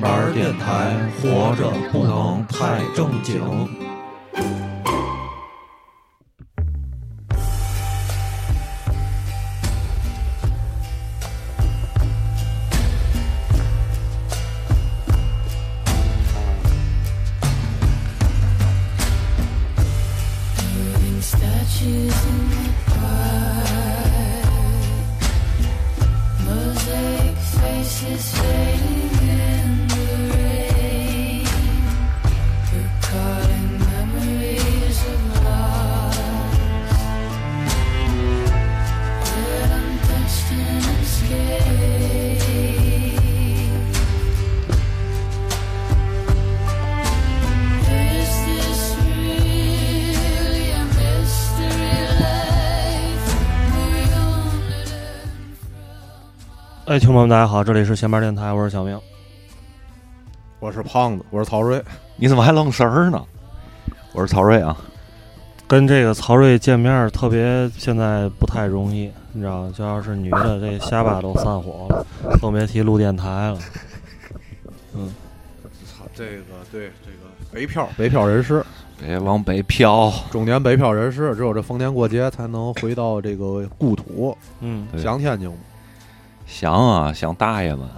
玩儿电台，活着不能太正经。朋友们，大家好，这里是闲班电台，我是小明。我是胖子，我是曹睿。你怎么还愣神儿呢？我是曹睿啊。跟这个曹睿见面特别现在不太容易，你知道吗？就要是女的，这下巴都散伙了，更别提录电台了。嗯，操，这个对这个北漂北漂人士，别往北漂，中年北漂人士，只有这逢年过节才能回到这个故土。嗯，想天津吗？想啊想大爷们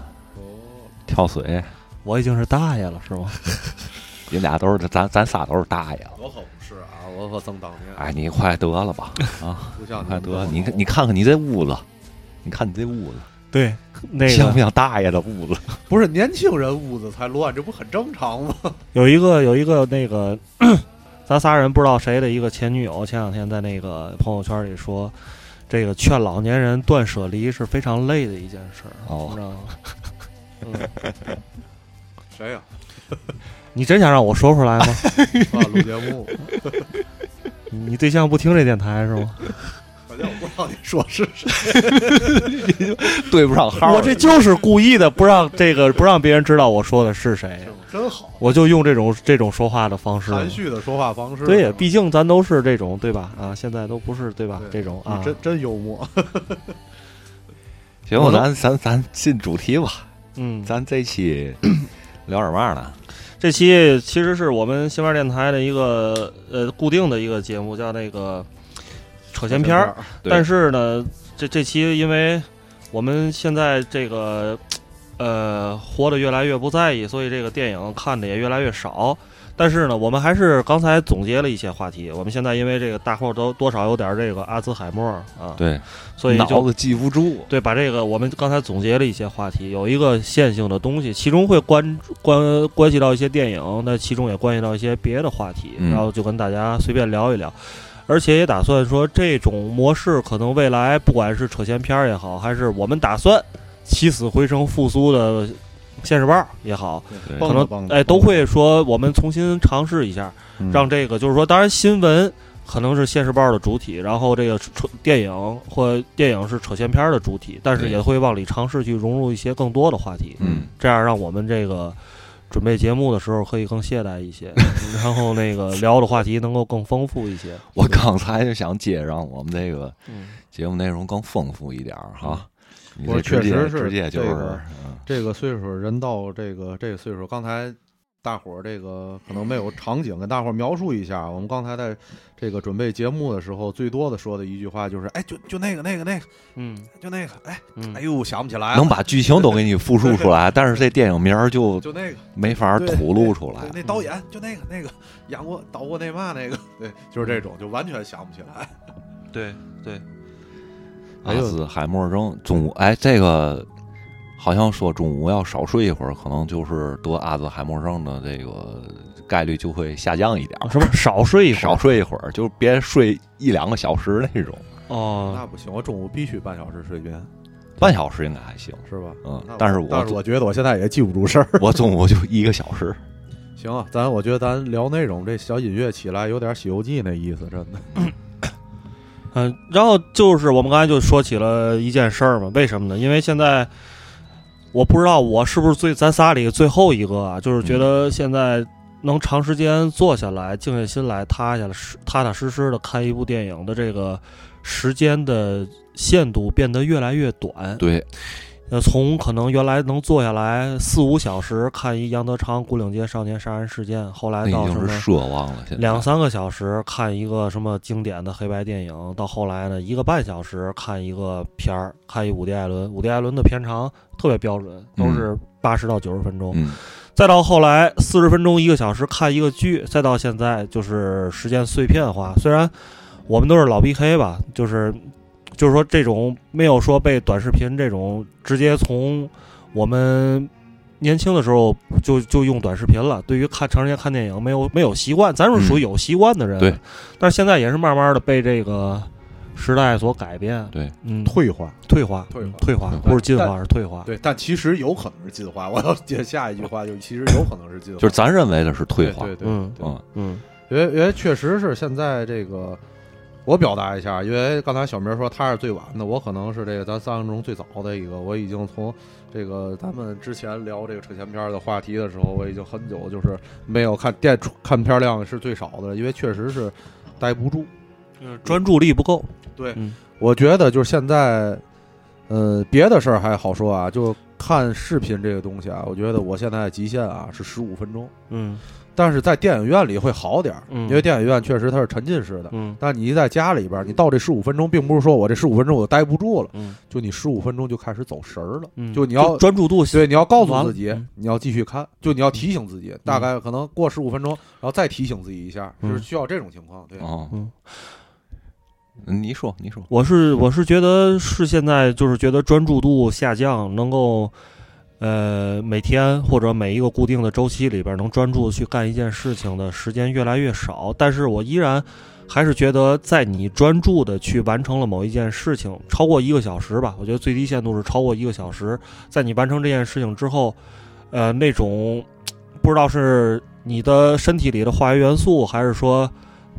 跳水，我已经是大爷了，是吗？你俩都是咱咱仨都是大爷了。我可不是啊，我可曾当年哎，你快得了吧啊！不像快得了，你看你看看你这屋子，你看你这屋子对，那个像不像大爷的屋子？不是年轻人屋子才乱，这不很正常吗？有一个有一个那个，咱仨人不知道谁的一个前女友，前两天在那个朋友圈里说，这个劝老年人断舍离是非常累的一件事儿，哦你知道吗？嗯，谁呀？你真想让我说出来吗？啊，录节目，你对象不听这电台是吗？反正我不知道你说是谁。对不上号。我这就是故意的，不让这个不让别人知道我说的是谁，真好，我就用这种这种说话的方式。含蓄的说话方式。对，毕竟咱都是这种，对吧？啊，现在都不是对吧？对这种啊，真真幽默。行，咱咱咱进主题吧。嗯，咱这期 聊点嘛呢？这期其实是我们新闻电台的一个呃固定的一个节目，叫那个扯闲篇儿。但是呢，这这期因为我们现在这个呃活得越来越不在意，所以这个电影看的也越来越少。但是呢，我们还是刚才总结了一些话题。我们现在因为这个大伙儿都多少有点这个阿兹海默啊，对，所以脑子记不住。对，把这个我们刚才总结了一些话题，有一个线性的东西，其中会关关关系到一些电影，那其中也关系到一些别的话题，嗯然后就跟大家随便聊一聊，而且也打算说这种模式可能未来不管是扯闲篇儿也好，还是我们打算起死回生复苏的现实报也好，可能哎都会说我们重新尝试一下，嗯让这个就是说，当然新闻可能是现实报的主体，然后这个扯电影或电影是扯闲篇儿的主体，但是也会往里尝试去融入一些更多的话题，嗯，这样让我们这个准备节目的时候可以更懈怠一些，然后那个聊的话题能够更丰富一些。我刚才就想接让我们这个嗯节目内容更丰富一点儿哈。你我确实是直接就是这个嗯这个岁数，人到这个这个岁数，刚才大伙儿这个可能没有场景，跟大伙儿描述一下。我们刚才在这个准备节目的时候，最多的说的一句话就是：“哎，就就那个那个那个，嗯就那个，哎，嗯哎呦，想不起来了，能把剧情都给你复述出来，但是这电影名儿就就那个没法吐露出来。那导演就那个那个演过导过那嘛那个，对，就是这种，就完全想不起来。对对，阿兹海默症，中午哎，这个好像说中午要少睡一会儿，可能就是得阿兹海默症的这个概率就会下降一点儿。什么少睡一会少睡一会儿，就别睡一两个小时那种。哦，那不行，我中午必须半小时睡眠。半小时应该还行。是吧？嗯，但是我但是我觉得我现在也记不住事儿。我中午就一个小时。行啊，咱我觉得咱聊内容，这小音乐起来有点《西游记》那意思，真的。嗯，然后就是我们刚才就说起了一件事儿嘛，为什么呢？因为现在我不知道我是不是最咱仨里最后一个啊，就是觉得现在能长时间坐下来、静下心来、踏下来、踏踏实实的看一部电影的这个时间的限度变得越来越短。对，呃，从可能原来能坐下来四五小时看一杨德昌《古岭街少年杀人事件》，后来到什么奢望了。两三个小时看一个什么经典的黑白电影，到后来呢，一个半小时看一个片儿，看一伍迪·艾伦。伍迪·艾伦的片长特别标准，都是八十到九十分钟。嗯，再到后来四十分钟一个小时看一个剧，再到现在就是时间碎片化。虽然我们都是老 BK 吧，就是就是说这种没有说被短视频这种直接从我们年轻的时候就就用短视频了。对于看长时间看电影没有没有习惯，咱是属于有习惯的人。对，但是现在也是慢慢的被这个时代所改变。对，嗯，退化，退化，退化嗯退化不是进化但是退化。对，但其实有可能是进化。我要接下一句话，就其实有可能是进化，就是咱认为的是退化。对对对嗯对嗯嗯因为因为确实是现在这个，我表达一下，因为刚才小明说他是最晚的，我可能是这个咱三个中最早的一个，我已经从这个咱们之前聊这个扯前片的话题的时候，我已经很久就是没有看电看片量是最少的，因为确实是待不住。嗯，专注力不够。对，嗯我觉得就是现在，呃，别的事儿还好说啊，就看视频这个东西啊，我觉得我现在极限啊是十五分钟。嗯但是在电影院里会好点儿，嗯。因为电影院确实它是沉浸式的。嗯。但你一在家里边儿，你到这十五分钟，并不是说我这十五分钟我待不住了，嗯。就你十五分钟就开始走神儿了。嗯，就你要专注度对，你要告诉自己嗯，你要继续看，就你要提醒自己，大概可能过十五分钟，然后再提醒自己一下，就是需要这种情况。对，嗯你说，你说，我是我是觉得是现在就是觉得专注度下降，能够呃每天或者每一个固定的周期里边能专注的去干一件事情的时间越来越少，但是我依然还是觉得在你专注的去完成了某一件事情超过一个小时吧，我觉得最低限度是超过一个小时，在你完成这件事情之后，呃那种不知道是你的身体里的化学元素，还是说。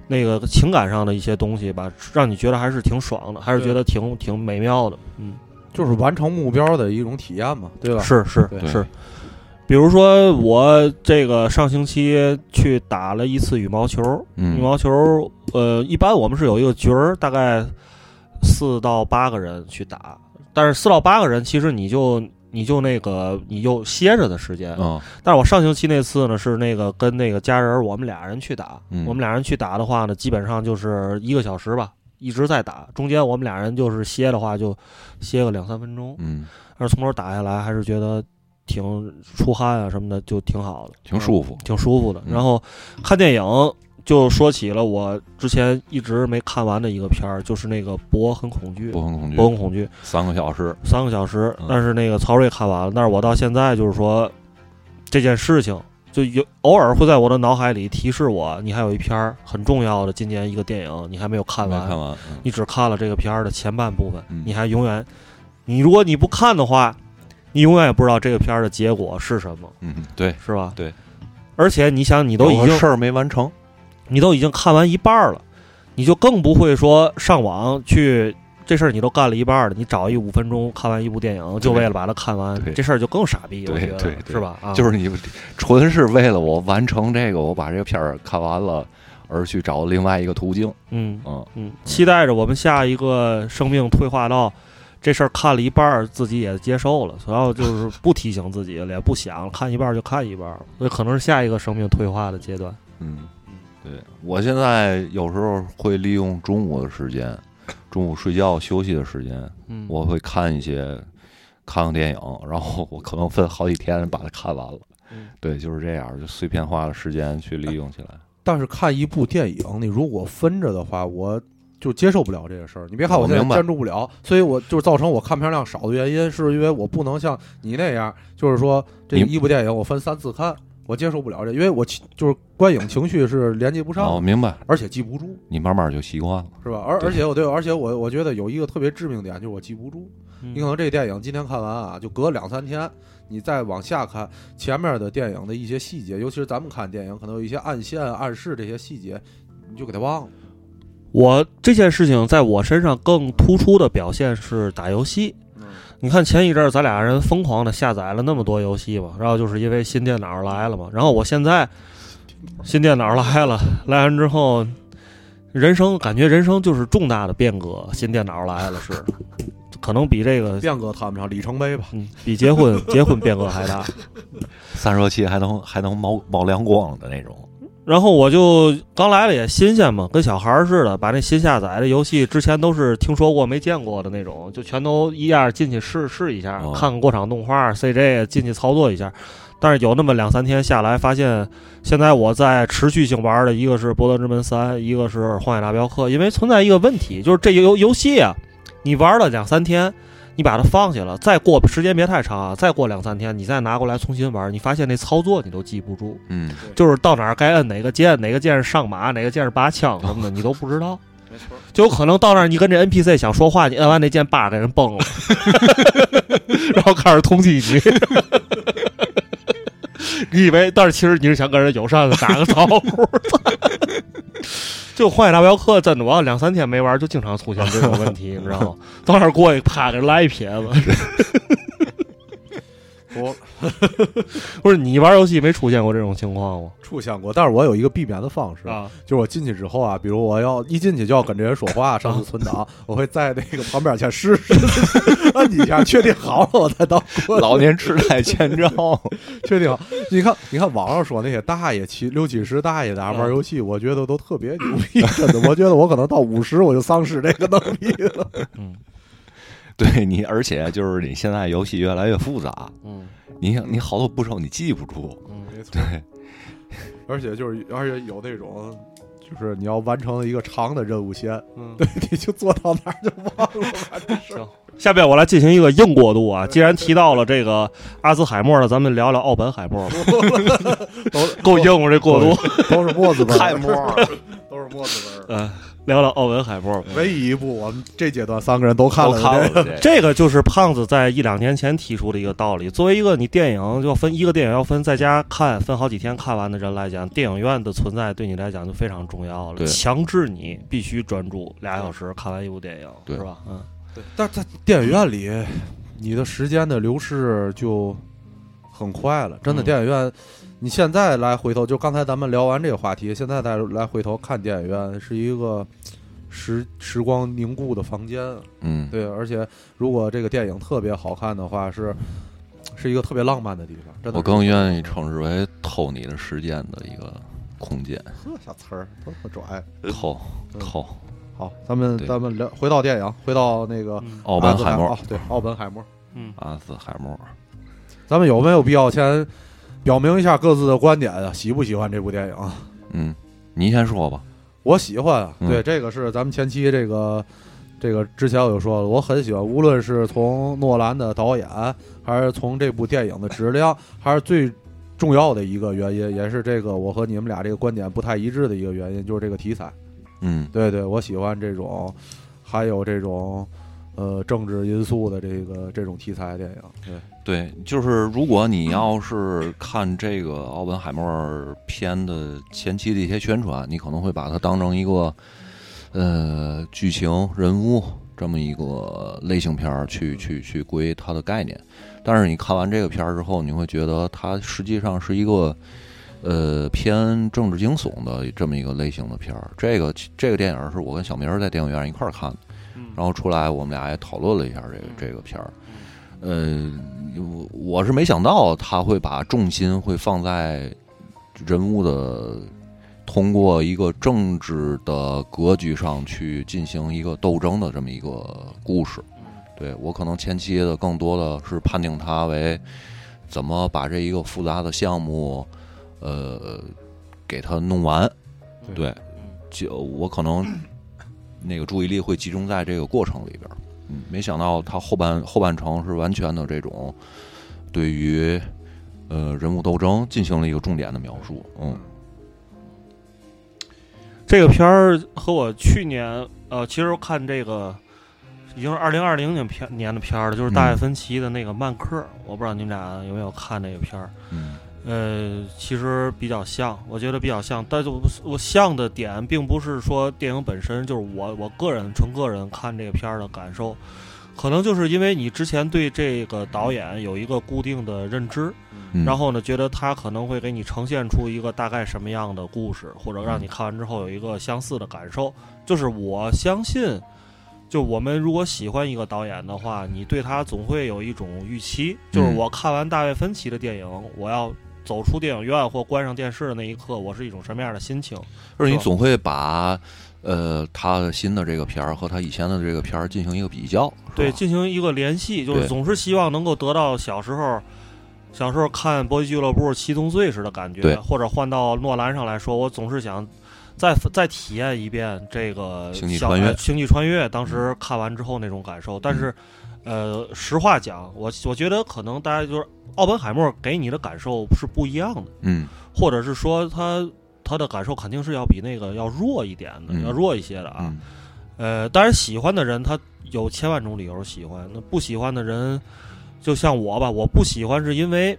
那个情感上的一些东西吧，让你觉得还是挺爽的，还是觉得挺挺美妙的。嗯，就是完成目标的一种体验嘛，对吧？是是是。比如说我这个上星期去打了一次羽毛球，嗯羽毛球呃，一般我们是有一个局儿，大概四到八个人去打，但是四到八个人其实你就你就那个你就歇着的时间，嗯但是我上星期那次呢，是那个跟那个家人我们俩人去打，嗯我们俩人去打的话呢，基本上就是一个小时吧，一直在打。中间我们俩人就是歇的话，就歇个两三分钟。嗯，但是从头打下来，还是觉得挺出汗啊什么的，就挺好的，挺舒服。挺舒服的。嗯然后看电影就说起了我之前一直没看完的一个片儿，就是那个《博很恐惧》。博很恐惧博很恐惧三个小时，三个小时嗯，但是那个曹睿看完了，但是我到现在就是说这件事情，就有偶尔会在我的脑海里提示我，你还有一篇儿很重要的今年一个电影你还没有看完，看完。嗯你只看了这个片儿的前半部分，嗯你还永远，你如果你不看的话，你永远也不知道这个片儿的结果是什么，嗯，对，是吧？对。而且你想，你都已经事儿没完成。你都已经看完一半儿了，你就更不会说上网去这事儿你都干了一半儿了，你找一五分钟看完一部电影，就为了把它看完，这事儿就更傻逼，对我觉得对对是吧？啊，就是你纯是为了我完成这个，我把这个片儿看完了，而去找另外一个途径。嗯嗯，嗯，期待着我们下一个生命退化到这事儿看了一半儿，自己也接受了，然后就是不提醒自己了，也不想看一半儿就看一半儿，所以可能是下一个生命退化的阶段。嗯，对我现在有时候会利用中午的时间，中午睡觉休息的时间，嗯，我会看一些看看电影，然后我可能分好几天把它看完了。嗯对，就是这样，就碎片化的时间去利用起来。但是看一部电影，你如果分着的话，我就接受不了这个事儿。你别看我现在我明白专注不了，所以我就造成我看片量少的原因，是因为我不能像你那样，就是说这一部电影我分三次看，我接受不了这，因为我情就是观影情绪是连接不上的，哦，明白，而且记不住，你慢慢就习惯了。是吧？而而且我对，而且我我觉得有一个特别致命点，就是我记不住。嗯你可能这电影今天看完啊，就隔两三天，你再往下看前面的电影的一些细节，尤其是咱们看电影，可能有一些暗线、暗示这些细节，你就给它忘了。我这件事情在我身上更突出的表现是打游戏。嗯你看前一阵儿咱俩人疯狂的下载了那么多游戏嘛，然后就是因为新电脑来了嘛，然后我现在新电脑来了，来完之后，人生感觉人生就是重大的变革，新电脑来了是，可能比这个变革谈不上里程碑吧。嗯比结婚结婚变革还大。散热器还能还能冒冒亮光的那种。然后我就刚来了也新鲜嘛，跟小孩儿似的，把那新下载的游戏之前都是听说过没见过的那种，就全都一样进去试试一下，哦看看过场动画 CJ 进去操作一下。但是有那么两三天下来，发现现在我在持续性玩的一个是《博德之门三》，一个是《荒野大镖客》，因为存在一个问题，就是这游游戏啊，你玩了两三天。你把它放下了，再过时间别太长啊，再过两三天，你再拿过来重新玩，你发现那操作你都记不住。嗯，就是到哪儿该摁哪个键，哪个键是上马，哪个键是拔枪什么的，你都不知道。没错，就有可能到那儿，你跟这 NPC 想说话，你摁完那键，叭给人崩了，然后开始通缉你。你以为，但是其实你是想跟人友善的打个招呼。就《荒野大镖客》真的，我要两三天没玩，就经常出现这种问题，你知道吗？到那儿过去，啪给人来一撇子。我 不是你玩游戏没出现过这种情况吗？出现过，但是我有一个避免的方式，啊，就是我进去之后啊，比如我要一进去就要跟这人说话，上次存档，我会在那个旁边先试试，按几下，确定好了我再到。老年痴呆前兆。确定好。你看，你看网上说那些大爷七六七十大爷在那玩游戏，我觉得都特别牛逼，真的。我觉得我可能到五十我就丧失这个能力了。嗯对你，而且就是你现在游戏越来越复杂，嗯你想你好多步骤你记不住。嗯，没错，对，而且就是而且有那种。就是你要完成一个长的任务先，嗯 对，你就做到哪儿就忘了。行，下边我来进行一个硬过渡啊。既然提到了这个阿兹海默了，咱们聊聊奥本海默吧。都够硬我？这过渡？都是墨子味儿，太墨了，都是墨子味儿。嗯，聊聊奥本海默。唯一一部我们这阶段三个人都看都了的这个，看了这这个就是胖子在一两年前提出的一个道理。作为一个你电影要分一个电影要分在家看分好几天看完的人来讲，电影院的存在对你来讲就非常重要了，强制你必须专注俩小时看完一部电影，是吧？嗯，对但是在电影院里，你的时间的流逝就很快了。真的，嗯电影院，你现在来回头，就刚才咱们聊完这个话题，现在再来回头看电影院，是一个时时光凝固的房间。嗯，对，而且如果这个电影特别好看的话，是是一个特别浪漫的地方。真的，我更愿意称之为偷你的时间的一个空间，呵小词儿都特拽。偷嗯偷。好，咱们咱们聊回到电影，回到那个嗯奥本海默哦，对，奥本海默。嗯阿斯海默，咱们有没有必要先表明一下各自的观点啊？喜不喜欢这部电影啊？嗯，您先说吧。我喜欢啊，嗯对，这个是咱们前期这个这个之前我就说了，我很喜欢，无论是从诺兰的导演，还是从这部电影的质量，还是最重要的一个原因，也是这个我和你们俩这个观点不太一致的一个原因，就是这个题材。嗯对对，我喜欢这种，还有这种呃政治因素的这个这种题材电影。对，对，就是如果你要是看这个奥本海默片的前期的一些宣传，你可能会把它当成一个呃剧情人物这么一个类型片儿去去去归它的概念。但是你看完这个片儿之后，你会觉得它实际上是一个呃偏政治惊悚的这么一个类型的片儿。这个这个电影是我跟小明在电影院一块儿看的，然后出来我们俩也讨论了一下这个这个片儿。嗯，我我是没想到他会把重心会放在人物的通过一个政治的格局上去进行一个斗争的这么一个故事。对我可能前期的更多的是判定他为怎么把这一个复杂的项目，呃，给他弄完。对，就我可能那个注意力会集中在这个过程里边儿。嗯，没想到他后半后半程是完全的这种对于呃人物斗争进行了一个重点的描述。嗯这个片儿和我去年呃，其实看这个已经是二零二零年片年的片儿了，就是大卫嗯芬奇的那个《曼克》我不知道你们俩有没有看这个片儿。嗯呃，其实比较像，我觉得比较像，但是我我像的点并不是说电影本身，就是我我个人纯个人看这个片儿的感受，可能就是因为你之前对这个导演有一个固定的认知，嗯，然后呢，觉得他可能会给你呈现出一个大概什么样的故事，或者让你看完之后有一个相似的感受。就是我相信，就我们如果喜欢一个导演的话，你对他总会有一种预期。就是嗯我看完大卫芬奇的电影，我要走出电影院或关上电视的那一刻，我是一种什么样的心情？就是你总会把呃他的新的这个片儿和他以前的这个片儿进行一个比较，对，进行一个联系，就是总是希望能够得到小时候。小时候看《搏击俱乐部》七宗罪时的感觉，或者换到诺兰上来说，我总是想再再体验一遍这个星际穿越呃星际穿越》当时看完之后那种感受。但是，呃，实话讲，我我觉得可能大家就是奥本海默给你的感受是不一样的，嗯。或者是说他他的感受肯定是要比那个要弱一点的，嗯。要弱一些的啊。嗯。呃，当然喜欢的人他有千万种理由喜欢，那不喜欢的人，就像我吧，我不喜欢是因为，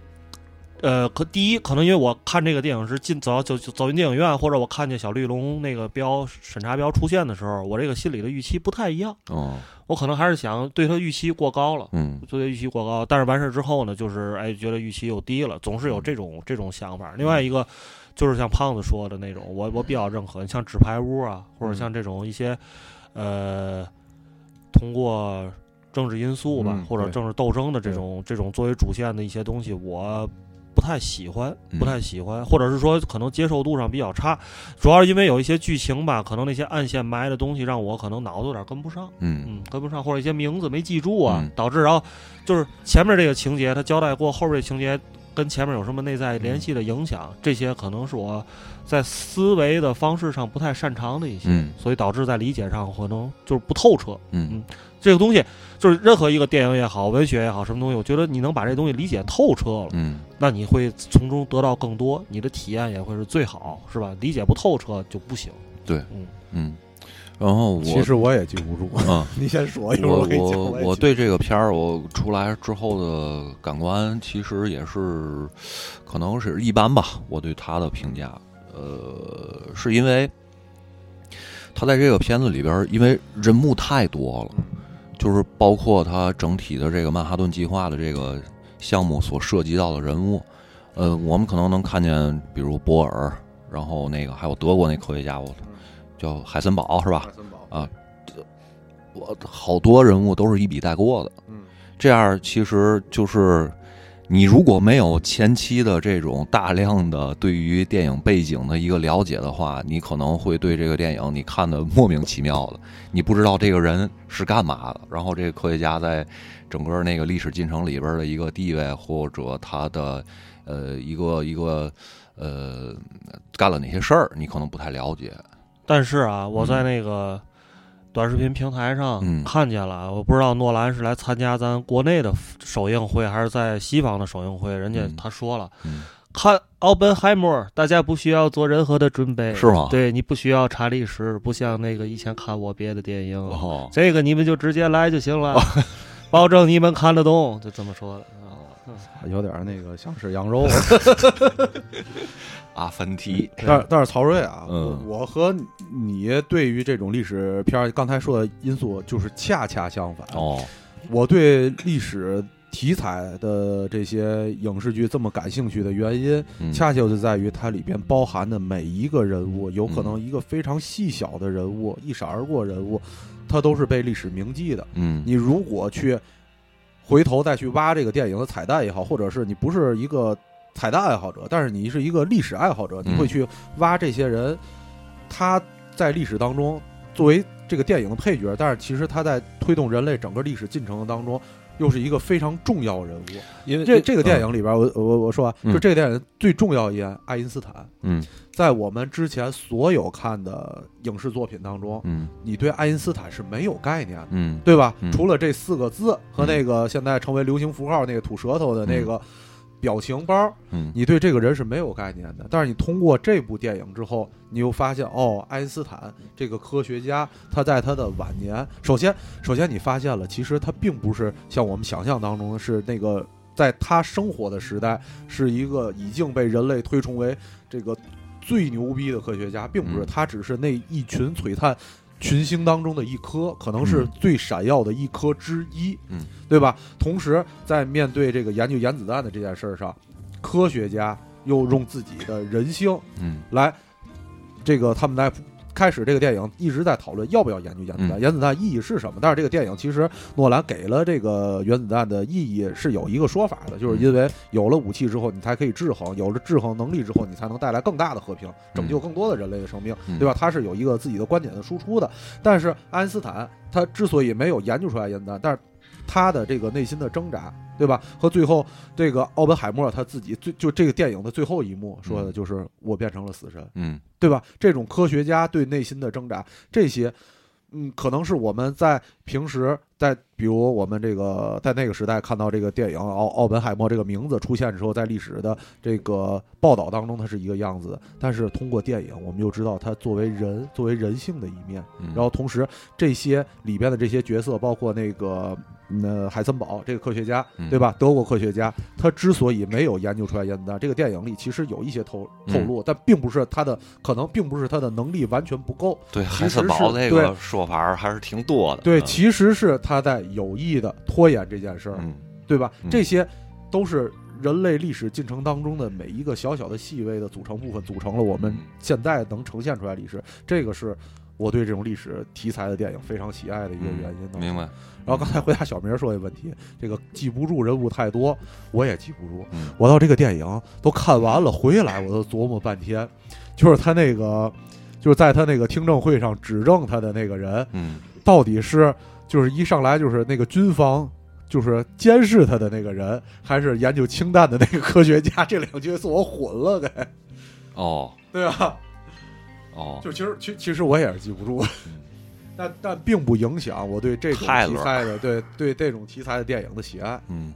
呃，可第一可能因为我看这个电影是进走到就就走进电影院，或者我看见小绿龙那个标审查标出现的时候，我这个心里的预期不太一样，哦我可能还是想对他预期过高了。嗯。对他预期过高，但是完事之后呢，就是哎，觉得预期又低了，总是有这种这种想法。另外一个就是像胖子说的那种，我我比较认可，像纸牌屋啊，或者像这种一些呃，通过政治因素吧，嗯或者政治斗争的这种这种作为主线的一些东西，我不太喜欢，嗯不太喜欢，或者是说可能接受度上比较差，主要是因为有一些剧情吧，可能那些暗线埋的东西让我可能脑子有点跟不上。嗯嗯，跟不上，或者一些名字没记住啊，嗯导致然后就是前面这个情节他交代过，后边这情节跟前面有什么内在联系的影响，这些可能是我在思维的方式上不太擅长的一些，嗯所以导致在理解上可能就是不透彻。嗯嗯这个东西就是任何一个电影也好，文学也好，什么东西，我觉得你能把这东西理解透彻了，嗯那你会从中得到更多，你的体验也会是最好，是吧？理解不透彻就不行。对，嗯嗯，然后我其实我也记不住，嗯。你先说，一会儿我给你讲。我我对这个片儿，我出来之后的感官其实也是，可能是一般吧。我对他的评价，呃，是因为他在这个片子里边儿，因为人物太多了，就是包括他整体的这个曼哈顿计划的这个项目所涉及到的人物，呃，我们可能能看见，比如波尔，然后那个还有德国那科学家，我叫海森堡是吧？海森堡啊我好多人物都是一笔带过的，嗯，这样其实就是你如果没有前期的这种大量的对于电影背景的一个了解的话，你可能会对这个电影你看的莫名其妙的，你不知道这个人是干嘛的，然后这个科学家在整个那个历史进程里边的一个地位或者他的呃一个一个呃干了哪些事儿，你可能不太了解。但是啊，我在那个短视频平台上嗯。看见了，我不知道诺兰是来参加咱国内的首映会，还是在西方的首映会。人家嗯。他说了，嗯。看奥本海默，大家不需要做任何的准备，是吗？对你不需要查历史，不像那个以前看我别的电影，哦，这个你们就直接来就行了，保证你们看得懂，就这么说的。啊有点那个像是羊肉。阿凡提，但是但是曹睿啊，嗯我我和你对于这种历史片儿刚才说的因素就是恰恰相反。哦，我对历史题材的这些影视剧这么感兴趣的原因，嗯恰恰就在于它里边包含的每一个人物，有可能一个非常细小的人物，一闪而过人物，它都是被历史铭记的。嗯你如果去回头再去挖这个电影的彩蛋也好，或者是你不是一个彩蛋爱好者，但是你是一个历史爱好者，你嗯会去挖这些人，他在历史当中作为这个电影的配角，但是其实他在推动人类整个历史进程当中。又是一个非常重要人物。因为这这个电影里边，我我我说啊，嗯就这个电影最重要一点，爱因斯坦，嗯在我们之前所有看的影视作品当中，嗯你对爱因斯坦是没有概念的。嗯对吧？嗯除了这四个字和那个现在成为流行符号那个吐舌头的那个表情包，嗯你对这个人是没有概念的。但是你通过这部电影之后，你又发现哦，爱因斯坦这个科学家，他在他的晚年，首先首先你发现了，其实他并不是像我们想象当中的是那个。在他生活的时代，是一个已经被人类推崇为这个最牛逼的科学家，并不是，嗯他只是那一群璀璨群星当中的一颗，可能是嗯。最闪耀的一颗之一，嗯，对吧？同时，在面对这个研究原子弹的这件事儿上，科学家又用自己的人性嗯。来，这个他们来开始这个电影一直在讨论要不要研究原子弹，嗯原子弹意义是什么？但是这个电影其实诺兰给了这个原子弹的意义是有一个说法的，就是因为有了武器之后，你才可以制衡，有了制衡能力之后，你才能带来更大的和平，拯救更多的人类的生命，嗯对吧？他是有一个自己的观点的输出的。但是爱因斯坦他之所以没有研究出来原子弹，但是他的这个内心的挣扎，对吧？和最后这个奥本海默他自己最就这个电影的最后一幕说的就是我变成了死神，嗯对吧？这种科学家对内心的挣扎，这些，嗯，可能是我们在平时在比如我们这个在那个时代看到这个电影奥奥本海默这个名字出现的时候，在历史的这个报道当中，它是一个样子。但是通过电影，我们又知道他作为人，作为人性的一面。嗯，然后同时，这些里边的这些角色，包括那个呃海森堡这个科学家，嗯对吧？德国科学家，他之所以没有研究出来原子弹，这个电影里其实有一些透透露，但并不是他的可能，并不是他的能力完全不够。对其海森堡实是这个说法还是挺多的。对，嗯其实是他在有意的拖延这件事儿，嗯对吧？嗯这些都是人类历史进程当中的每一个小小的细微的组成部分，组成了我们嗯现在能呈现出来历史。这个是我对这种历史题材的电影非常喜爱的一个原因呢。嗯明白。然后刚才回答小明说的问题，这个记不住人物太多，我也记不住。嗯我到这个电影都看完了，回来我都琢磨半天，就是他那个，就是在他那个听证会上指证他的那个人，嗯到底是就是一上来就是那个军方。就是监视他的那个人，还是研究氢弹的那个科学家？这两个角色我混了，给哦对吧？哦，就其实其其实我也是记不住，但但并不影响我对这种题材的对对这种题材的电影的喜爱。嗯，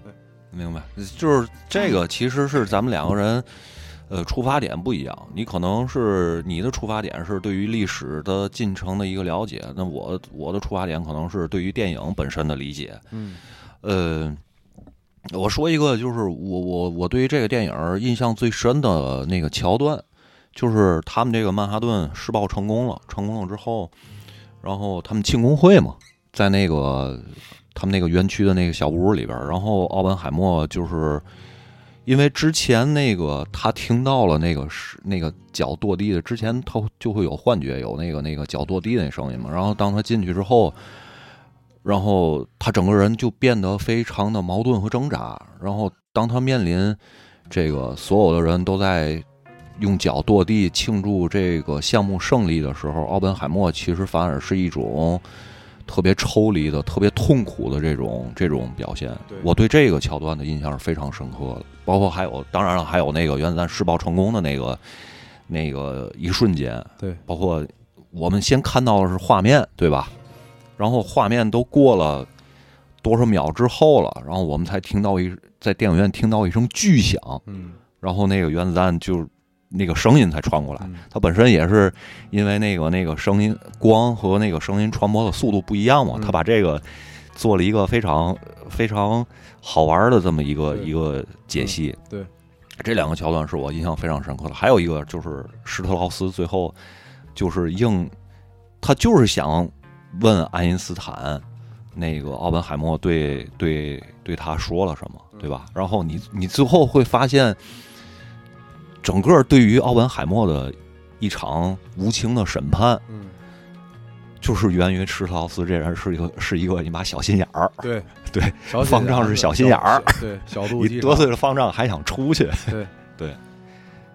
明白。就是这个其实是咱们两个人。呃，出发点不一样，你可能是你的出发点是对于历史的进程的一个了解，那我我的出发点可能是对于电影本身的理解。嗯呃，我说一个，就是我我我对于这个电影印象最深的那个桥段，就是他们这个曼哈顿试爆成功了，成功了之后，然后他们庆功会嘛，在那个他们那个园区的那个小屋里边儿，然后奥本海默就是。因为之前那个他听到了那个是那个脚跺地的，之前他就会有幻觉，有那个那个脚跺地那声音嘛。然后当他进去之后，然后他整个人就变得非常的矛盾和挣扎。然后当他面临这个所有的人都在用脚跺地庆祝这个项目胜利的时候，奥本海默其实反而是一种特别抽离的、特别痛苦的这种这种表现。对。我对这个桥段的印象是非常深刻的，包括还有，当然了，还有那个原子弹试爆成功的那个那个一瞬间，对，包括我们先看到的是画面，对吧？然后画面都过了多少秒之后了，然后我们才听到一在电影院听到一声巨响，嗯。然后那个原子弹就那个声音才传过来。嗯它本身也是因为那个那个声音光和那个声音传播的速度不一样嘛，嗯他把这个做了一个非常非常好玩的这么一个一个解析。对，这两个桥段是我印象非常深刻的。还有一个就是施特劳斯最后就是硬，他就是想问爱因斯坦。那个奥本海默对对对他说了什么，对吧？然后你你最后会发现，整个对于奥本海默的一场无情的审判，嗯，就是源于施特劳斯这人是一个是一个你妈小心眼儿，对。对，方丈是小心眼儿，对，小肚你得罪了方丈还想出去，对。对，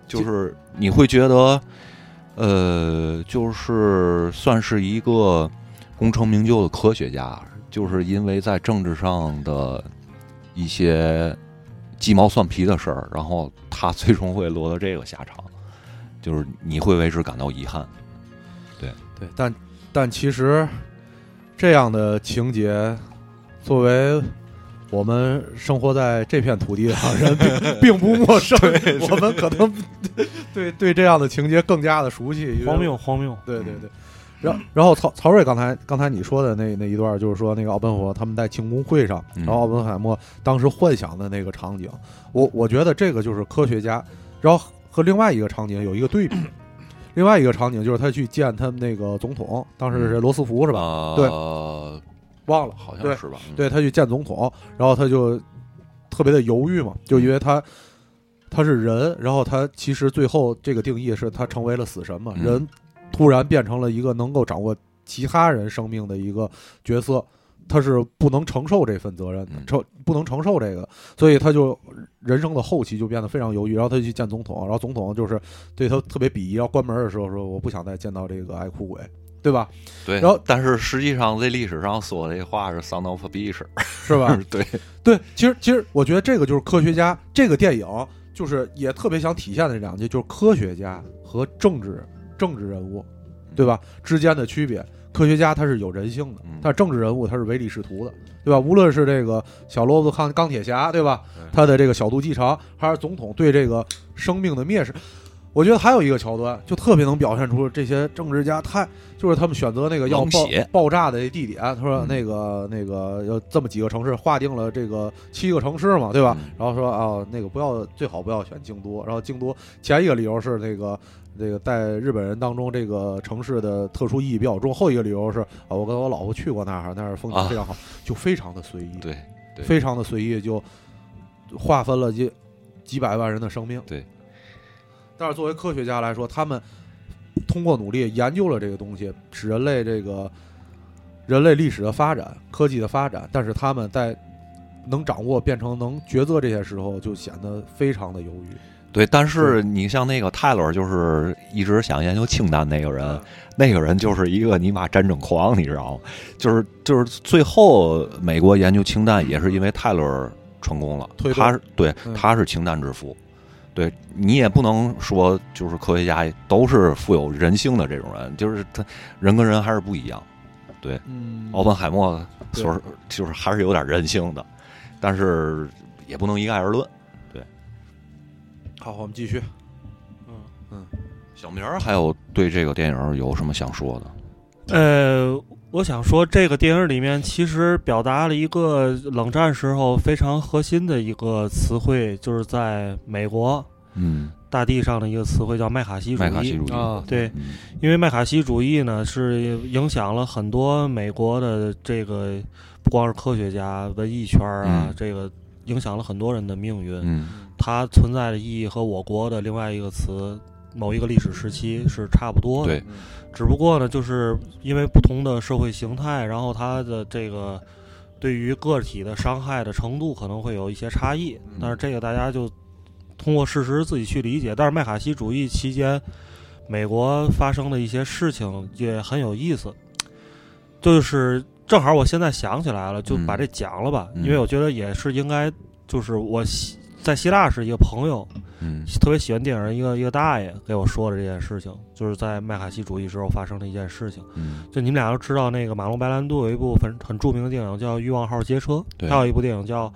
就是你会觉得，呃，就是算是一个功成名就的科学家，就是因为在政治上的一些鸡毛蒜皮的事儿，然后他最终会落到这个下场，就是你会为之感到遗憾。对对，但但其实这样的情节，作为我们生活在这片土地上人并并不陌生，我们可能 对对这样的情节更加的熟悉。荒谬荒谬。对对对。然然后曹曹睿刚才刚才你说的那那一段，就是说那个奥本海默他们在庆功会上，嗯然后奥本海默当时幻想的那个场景，我我觉得这个就是科学家，然后和另外一个场景有一个对比。另外一个场景就是他去见他们那个总统，当时是罗斯福是吧？啊，对对，忘了，好像是吧？嗯对他去见总统，然后他就特别的犹豫嘛，就因为他他是人，然后他其实最后这个定义是他成为了死神嘛，嗯人突然变成了一个能够掌握其他人生命的一个角色，他是不能承受这份责任承不能承受这个，所以他就人生的后期就变得非常犹豫，然后他就去见总统，然后总统就是对他特别鄙夷，然后关门的时候说我不想再见到这个爱哭鬼，对吧？对，然后但是实际上在历史上说这话是 “son of a bitch”，是吧？对，对，其实其实我觉得这个就是科学家这个电影就是也特别想体现的这两句，就是科学家和政治政治人物，对吧？之间的区别。科学家他是有人性的嗯，但是政治人物他是唯利是图的，对吧？无论是这个小罗伯特钢钢铁侠，对吧？他的这个小肚鸡肠，还是总统对这个生命的蔑视，我觉得还有一个桥段就特别能表现出这些政治家太就是他们选择那个要爆爆炸的地点，他说嗯那个、那个有这么几个城市，划定了这个七个城市嘛，对吧？嗯然后说啊，那个不要最好不要选京都，然后京都前一个理由是那个。这个在日本人当中，这个城市的特殊意义比较重。后一个理由是啊，我跟我老婆去过那儿，那儿风景非常好，就非常的随意。对，对非常的随意，就划分了几几百万人的生命。对，但是作为科学家来说，他们通过努力研究了这个东西，使人类这个人类历史的发展、科技的发展，但是他们在能掌握、变成能抉择这些时候，就显得非常的犹豫。对，但是你像那个泰勒，就是一直想研究氢弹那个人，那个人就是一个尼玛战争狂，你知道吗？就是就是最后美国研究氢弹也是因为泰勒成功了推，他是对嗯他是氢弹之父。对你也不能说就是科学家都是富有人性的这种人，就是他人跟人还是不一样。嗯奥本海默对说就是还是有点人性的，但是也不能一概而论。好，我们继续。嗯嗯小明儿还有对这个电影有什么想说的？呃，我想说，这个电影里面其实表达了一个冷战时候非常核心的一个词汇，就是在美国嗯，大地上的一个词汇叫麦卡锡主义。麦卡锡主义啊对，嗯因为麦卡锡主义呢，是影响了很多美国的这个不光是科学家、文艺圈啊，嗯这个影响了很多人的命运。嗯它存在的意义和我国的另外一个词某一个历史时期是差不多的。对，只不过呢，就是因为不同的社会形态，然后它的这个对于个体的伤害的程度可能会有一些差异。嗯但是这个大家就通过事实自己去理解。但是麦卡锡主义期间，美国发生的一些事情也很有意思，就是正好我现在想起来了，就把这讲了吧，嗯因为我觉得也是应该，就是我希在希腊是一个朋友，嗯。特别喜欢电影，一个一个大爷给我说的这件事情，就是在麦卡锡主义时候发生的一件事情。嗯。就你们俩都知道，那个马龙白兰度有一部很很著名的电影叫《欲望号街车》，对。还有一部电影叫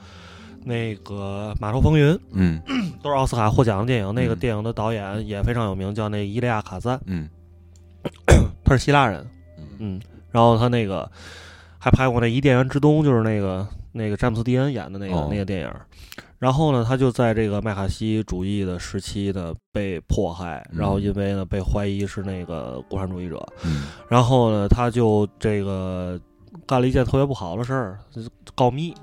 那个《码头风云》，嗯。都是奥斯卡获奖的电影。那个嗯电影的导演也非常有名，叫那伊利亚卡赞，嗯。他是希腊人。嗯。嗯，然后他那个还拍过那《伊甸园之东》，就是那个那个詹姆斯·迪恩演的那个、哦那个电影。然后呢，他就在这个麦卡锡主义的时期呢被迫害，嗯然后因为呢被怀疑是那个共产主义者，嗯然后呢他就这个干了一件特别不好的事儿，就是告密。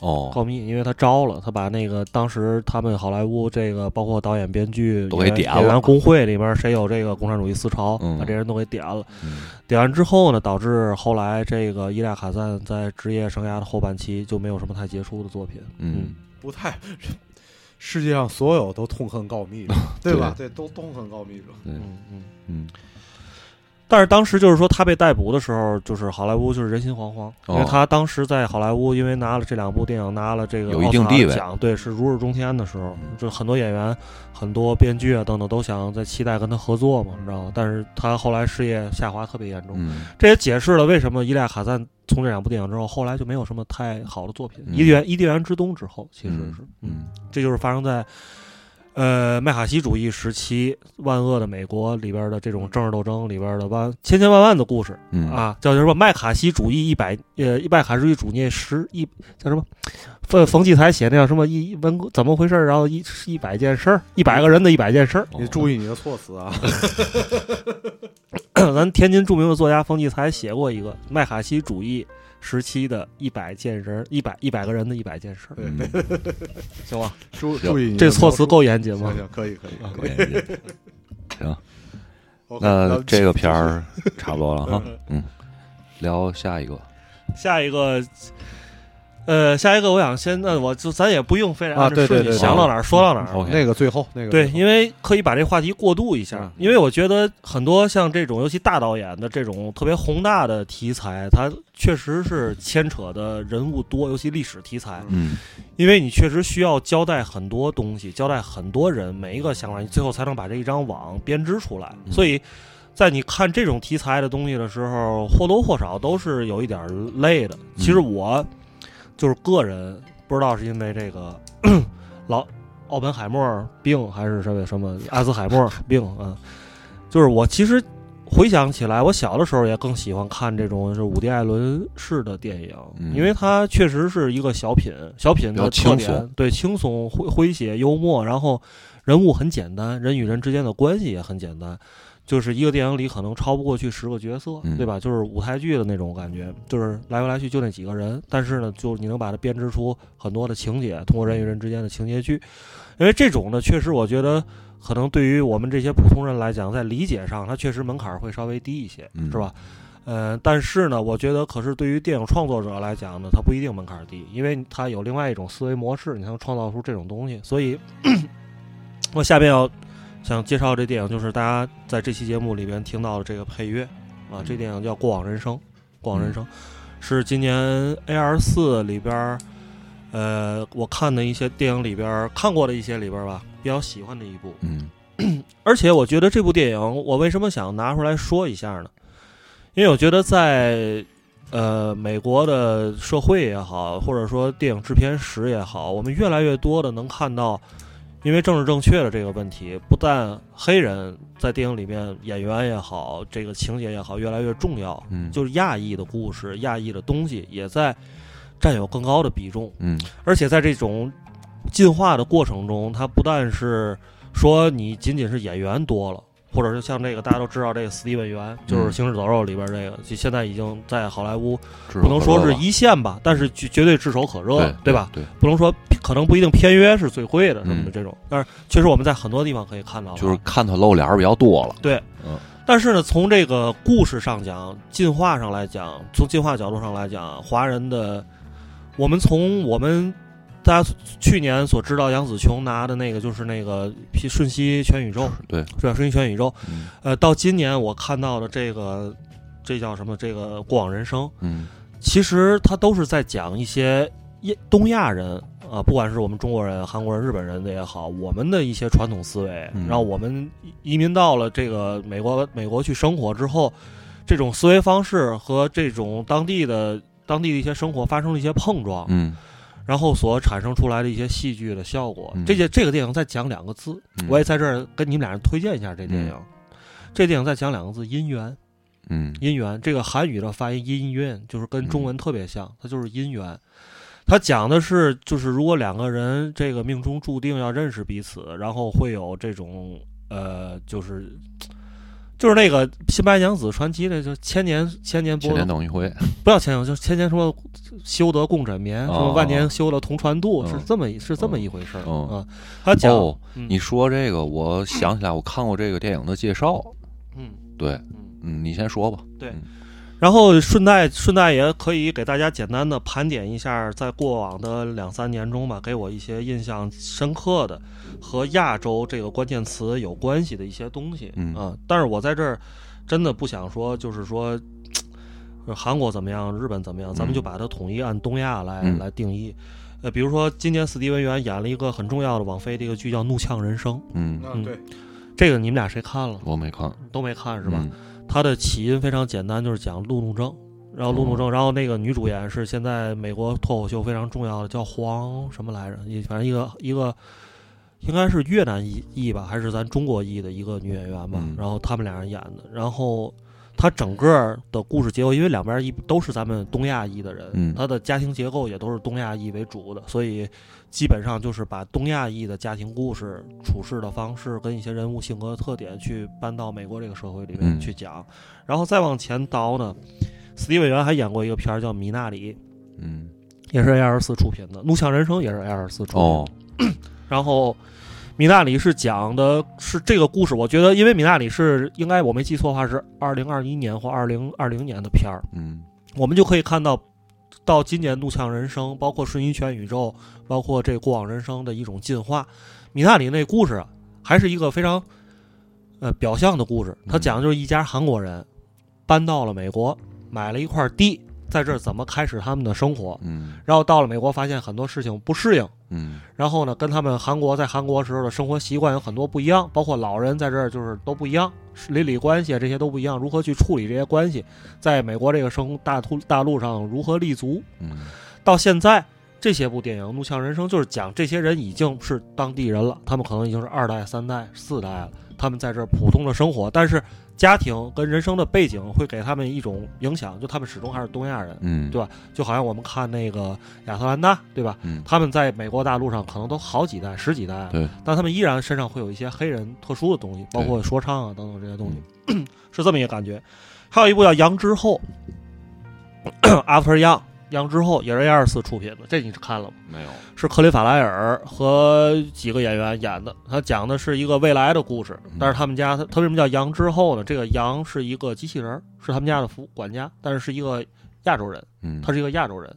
哦告密，因为他招了，他把那个当时他们好莱坞这个包括导演、编剧、都给点了演员工会里面谁有这个共产主义思潮，嗯把这人都给点了。嗯点完之后呢，导致后来这个伊利亚卡赞在职业生涯的后半期就没有什么太杰出的作品。嗯不太，世界上所有都痛恨告密者，对吧？对，都痛恨告密者。对嗯嗯。嗯但是当时就是说他被逮捕的时候，就是好莱坞就是人心惶惶，因为哦他当时在好莱坞，因为拿了这两部电影拿了这个有一定地位。奖，对，是如日中天的时候嗯，就很多演员、很多编剧啊等等都想在期待跟他合作嘛，你知道吗？但是他后来事业下滑特别严重，嗯。这也解释了为什么伊利亚卡赞从这两部电影之后，后来就没有什么太好的作品。嗯。伊甸园伊甸园之冬之后，其实嗯是，嗯这就是发生在呃麦卡锡主义时期万恶的美国里边的这种政治斗争里边的万千千万万的故事嗯啊，叫什么麦卡锡主义一百呃麦卡锡主义主义十一叫什么？冯冯骥才写那叫什么一文怎么回事？然后一一百件事儿，一百个人的一百件事儿。你注意你的措辞啊。咱天津著名的作家冯骥才写过一个麦卡锡主义时期的一百件人，一百一百个人的一百件事儿，嗯，行吧？注注意这措辞够严谨吗？行？可以可以。可以。可以。行，那这个片儿差不多了哈，嗯，聊下一个，下一个，呃，下一个，我想先，那我就咱也不用非得啊按照顺序对对对想到哪儿说到哪儿。OK 那个最后那个对，因为可以把这话题过渡一下嗯，因为我觉得很多像这种，尤其大导演的这种特别宏大的题材，它确实是牵扯的人物多，尤其历史题材，嗯因为你确实需要交代很多东西，交代很多人每一个想法，你最后才能把这一张网编织出来。嗯所以，在你看这种题材的东西的时候，或多或少都是有一点累的。其实我就是个人，不知道是因为这个 老奥本海默病还是什么什么阿兹海默 病啊，就是我其实。回想起来，我小的时候也更喜欢看这种是伍迪·艾伦式的电影，嗯因为它确实是一个小品，小品的比较特点轻松，对轻松、诙诙谐、幽默，然后人物很简单，人与人之间的关系也很简单，就是一个电影里可能超不过去十个角色，嗯对吧？就是舞台剧的那种感觉，就是来回来去就那几个人，但是呢，就你能把它编织出很多的情节，通过人与人之间的情节剧，因为这种呢，确实我觉得。可能对于我们这些普通人来讲，在理解上，它确实门槛会稍微低一些，嗯是吧？呃，但是呢，我觉得，可是对于电影创作者来讲呢，它不一定门槛低，因为它有另外一种思维模式，你才能创造出这种东西。所以，我下边要想介绍这电影，就是大家在这期节目里边听到的这个配乐啊，这电影叫《过往人生》，《过往人生》是今年 A R 四里边儿，呃，我看的一些电影里边儿看过的一些里边儿吧，比较喜欢的一部。嗯而且我觉得这部电影，我为什么想拿出来说一下呢？因为我觉得在呃美国的社会也好，或者说电影制片史也好，我们越来越多的能看到，因为政治正确的这个问题，不但黑人在电影里面演员也好，这个情节也好，越来越重要，嗯就是亚裔的故事、亚裔的东西也在占有更高的比重。嗯而且在这种进化的过程中，它不但是说你仅仅是演员多了，或者是像这个大家都知道这个斯蒂文元，就是《嗯行尸走肉》里边这个，就现在已经在好莱坞不不能说是一线吧，但是绝绝对炙手可热，对对吧？对，不能说可能不一定片约是最贵的什么的嗯。这种，但是确实我们在很多地方可以看到，就是看他露脸儿比较多了，对，嗯。但是呢，从这个故事上讲，进化上来讲，从进化角度上来讲，华人的，我们从我们大家去年所知道杨紫琼拿的那个就是那个《瞬息全宇宙》，对，瞬息全宇宙》嗯。呃，到今年我看到的这个，这叫什么？这个过往人生，嗯。其实它都是在讲一些亚东亚人啊，不管是我们中国人、韩国人、日本人的也好，我们的一些传统思维，嗯。然后我们移民到了这个美国美国去生活之后，这种思维方式和这种当地的当地的一些生活发生了一些碰撞，嗯然后所产生出来的一些戏剧的效果。嗯这些这个电影再讲两个字，嗯我也在这儿跟你们俩人推荐一下这电影。这电影再讲两个字姻缘，嗯姻缘这个韩语的发音姻缘，就是跟中文特别像，它就是姻缘。它讲的是，就是如果两个人这个命中注定要认识彼此，然后会有这种呃，就是就是那个《新白娘子传奇》那，就千年千年千年等一回，不要千年，就是千年说修得共枕眠，哦什么万年修得同船渡，嗯是这么一是这么一回事儿嗯啊。他讲，哦，嗯你说这个，我想起来，我看过这个电影的介绍。嗯对，嗯。嗯，你先说吧。对嗯然后顺带顺带也可以给大家简单的盘点一下，在过往的两三年中吧，给我一些印象深刻的和亚洲这个关键词有关系的一些东西。嗯啊，但是我在这儿真的不想说，就是说，呃韩国怎么样，日本怎么样，咱们就把它统一按东亚来、嗯来定义。呃，比如说今年斯蒂文元演了一个很重要的网飞的一个剧叫《怒呛人生》，嗯，啊对，这个你们俩谁看了？我没看，都没看是吧？嗯它的起因非常简单，就是讲路怒症。然后路怒症，然后那个女主演是现在美国脱口秀非常重要的，叫黄什么来着？也反正一个一个，应该是越南裔裔吧，还是咱中国裔的一个女演员吧。嗯然后他们俩人演的，然后她整个的故事结构，因为两边一都是咱们东亚裔的人，嗯她的家庭结构也都是东亚裔为主的，所以基本上就是把东亚裔的家庭故事、处事的方式跟一些人物性格特点去搬到美国这个社会里面嗯去讲，然后再往前倒呢，斯蒂文元还演过一个片儿叫《米纳里》，嗯，也是 A 二四出品的，《怒呛人生》也是 A 二四出品的。哦，然后米纳里是讲的是这个故事，我觉得因为米纳里是应该我没记错的话是二零二一年或二零二零年的片儿，嗯。我们就可以看到，到今年《怒呛人生》，包括《瞬移全宇宙》，包括这过往人生的一种进化。米纳里那故事，还是一个非常呃表象的故事。他讲的就是一家韩国人搬到了美国，买了一块地，在这儿怎么开始他们的生活。嗯。然后到了美国，发现很多事情不适应，嗯。然后呢，跟他们韩国在韩国时候的生活习惯有很多不一样，包括老人在这儿就是都不一样，邻里关系啊这些都不一样，如何去处理这些关系，在美国这个生大突大陆上如何立足？嗯。到现在这些部电影《怒呛人生》就是讲这些人已经是当地人了，他们可能已经是二代、三代、四代了，他们在这儿普通的生活，但是家庭跟人生的背景会给他们一种影响，就他们始终还是东亚人。嗯，对吧？就好像我们看那个亚特兰大，对吧？嗯他们在美国大陆上可能都好几代、十几代，对，但他们依然身上会有一些黑人特殊的东西，包括说唱啊等等这些东西，是这么一个感觉。还有一部叫《羊之后》，After Young，羊之后也是 A 二四出品的，这你是看了吗？没有，是克里法莱尔和几个演员演的。他讲的是一个未来的故事，但是他们家他他为什么叫羊之后呢？这个羊是一个机器人儿，是他们家的服管家，但是是一个亚洲人。嗯，他是一个亚洲人，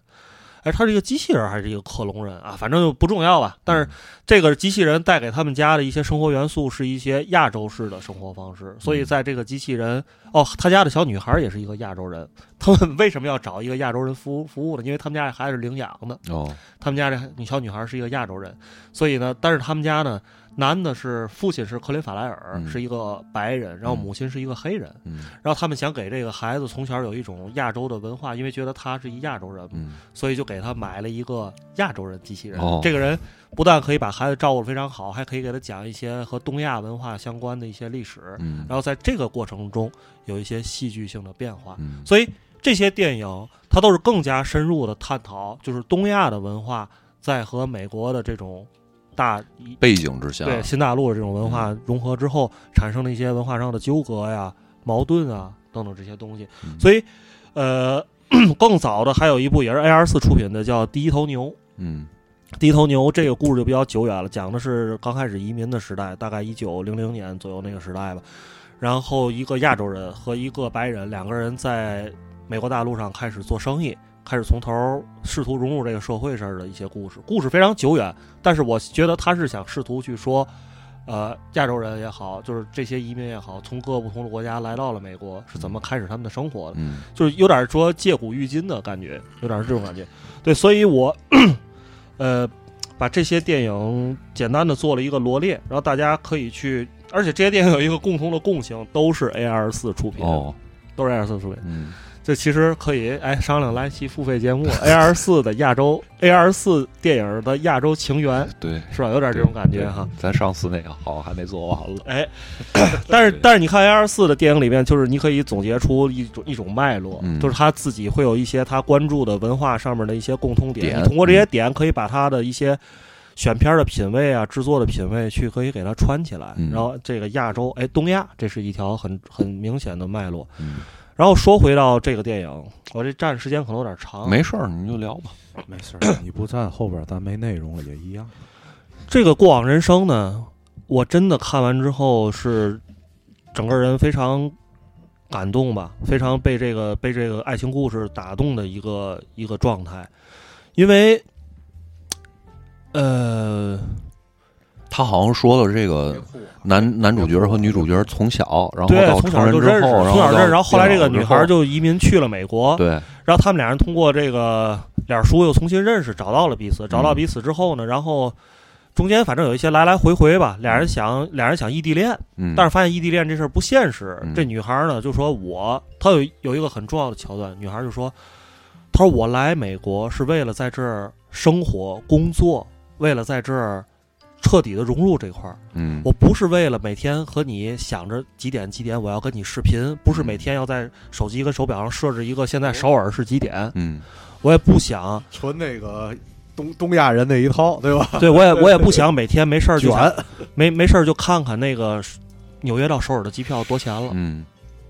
哎，他是一个机器人还是一个克隆人啊？反正就不重要吧。但是这个机器人带给他们家的一些生活元素是一些亚洲式的生活方式，所以在这个机器人哦，他家的小女孩也是一个亚洲人。他们为什么要找一个亚洲人服务服务呢？因为他们家这孩子是领养的，哦，他们家这小女孩是一个亚洲人，所以呢，但是他们家呢，男的是父亲是克林法莱尔，嗯。是一个白人，然后母亲是一个黑人，嗯。然后他们想给这个孩子从小有一种亚洲的文化，因为觉得他是一亚洲人，嗯。所以就给他买了一个亚洲人机器人。哦。这个人不但可以把孩子照顾得非常好，还可以给他讲一些和东亚文化相关的一些历史。嗯，然后在这个过程中有一些戏剧性的变化，嗯。所以这些电影它都是更加深入的探讨，就是东亚的文化在和美国的这种大背景之下，对新大陆的这种文化融合之后产生的一些文化上的纠葛呀、矛盾啊等等这些东西。嗯所以，呃，更早的还有一部也是 A R 四出品的，叫《第一头牛》。嗯第一头牛这个故事就比较久远了，讲的是刚开始移民的时代，大概一九零零年左右那个时代吧。然后一个亚洲人和一个白人两个人在美国大陆上开始做生意，开始从头试图融入这个社会上的一些故事。故事非常久远，但是我觉得他是想试图去说，呃，亚洲人也好，就是这些移民也好，从各个不同的国家来到了美国，是怎么开始他们的生活的。嗯就是有点说借古喻今的感觉，有点是这种感觉。对，所以我 呃把这些电影简单的做了一个罗列，然后大家可以去，而且这些电影有一个共同的共性，都是 A R 四出品，哦，都是 A R 四出品。嗯这其实可以哎商量来期付费节目 A 二四的亚洲 A 二四电影的亚洲情缘 对，是吧？有点这种感觉哈。咱上次那个好还没做完了，哎，但是但是你看 A 二四的电影里面，就是你可以总结出一种一种脉络，嗯就是他自己会有一些他关注的文化上面的一些共通点，点你通过这些点可以把他的一些选片的品味啊、制作的品味去可以给它串起来。嗯然后这个亚洲，哎，东亚，这是一条很很明显的脉络。嗯，然后说回到这个电影，我这站时间可能有点长，没事儿，你就聊吧。没事儿，你不站后边，咱没内容了也一样。这个过往人生呢，我真的看完之后是整个人非常感动吧，非常被这个被这个爱情故事打动的一个一个状态，因为呃，他他好像说了这个男男主角和女主角从小，然后对，到从成人之小就认识，后，然后到从小认识，然后后来这个女孩就移民去了美国，对，然后他们俩人通过这个脸书又重新认识，找到了彼此。找到彼此之后呢，然后中间反正有一些来来回回吧，俩人想俩人想异地恋，嗯，但是发现异地恋这事儿不现实。嗯。这女孩儿呢就说我，她有有一个很重要的桥段，女孩儿就说，她说我来美国是为了在这儿生活工作，为了在这儿彻底的融入这块儿。嗯，我不是为了每天和你想着几点几点我要跟你视频，不是每天要在手机跟手表上设置一个现在首尔是几点，嗯我也不想，纯那个东东亚人那一套，对吧？对我也 我也不想每天没事儿就没没事儿就看看那个纽约到首尔的机票多钱了。嗯，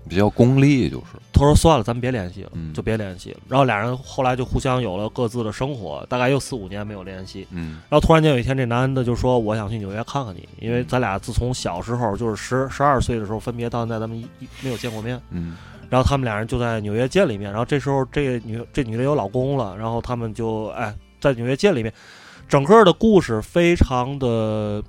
比较功利就是，他说算了，咱们别联系了，嗯就别联系了。然后俩人后来就互相有了各自的生活，大概又四五年没有联系。嗯然后突然间有一天，这男的就说：“我想去纽约看看你，因为咱俩自从小时候就是十十二岁的时候分别到现在，咱们一一没有见过面。嗯然后他们俩人就在纽约见了一面。然后这时候这个女这女的有老公了，然后他们就哎在纽约见了一面。整个的故事非常的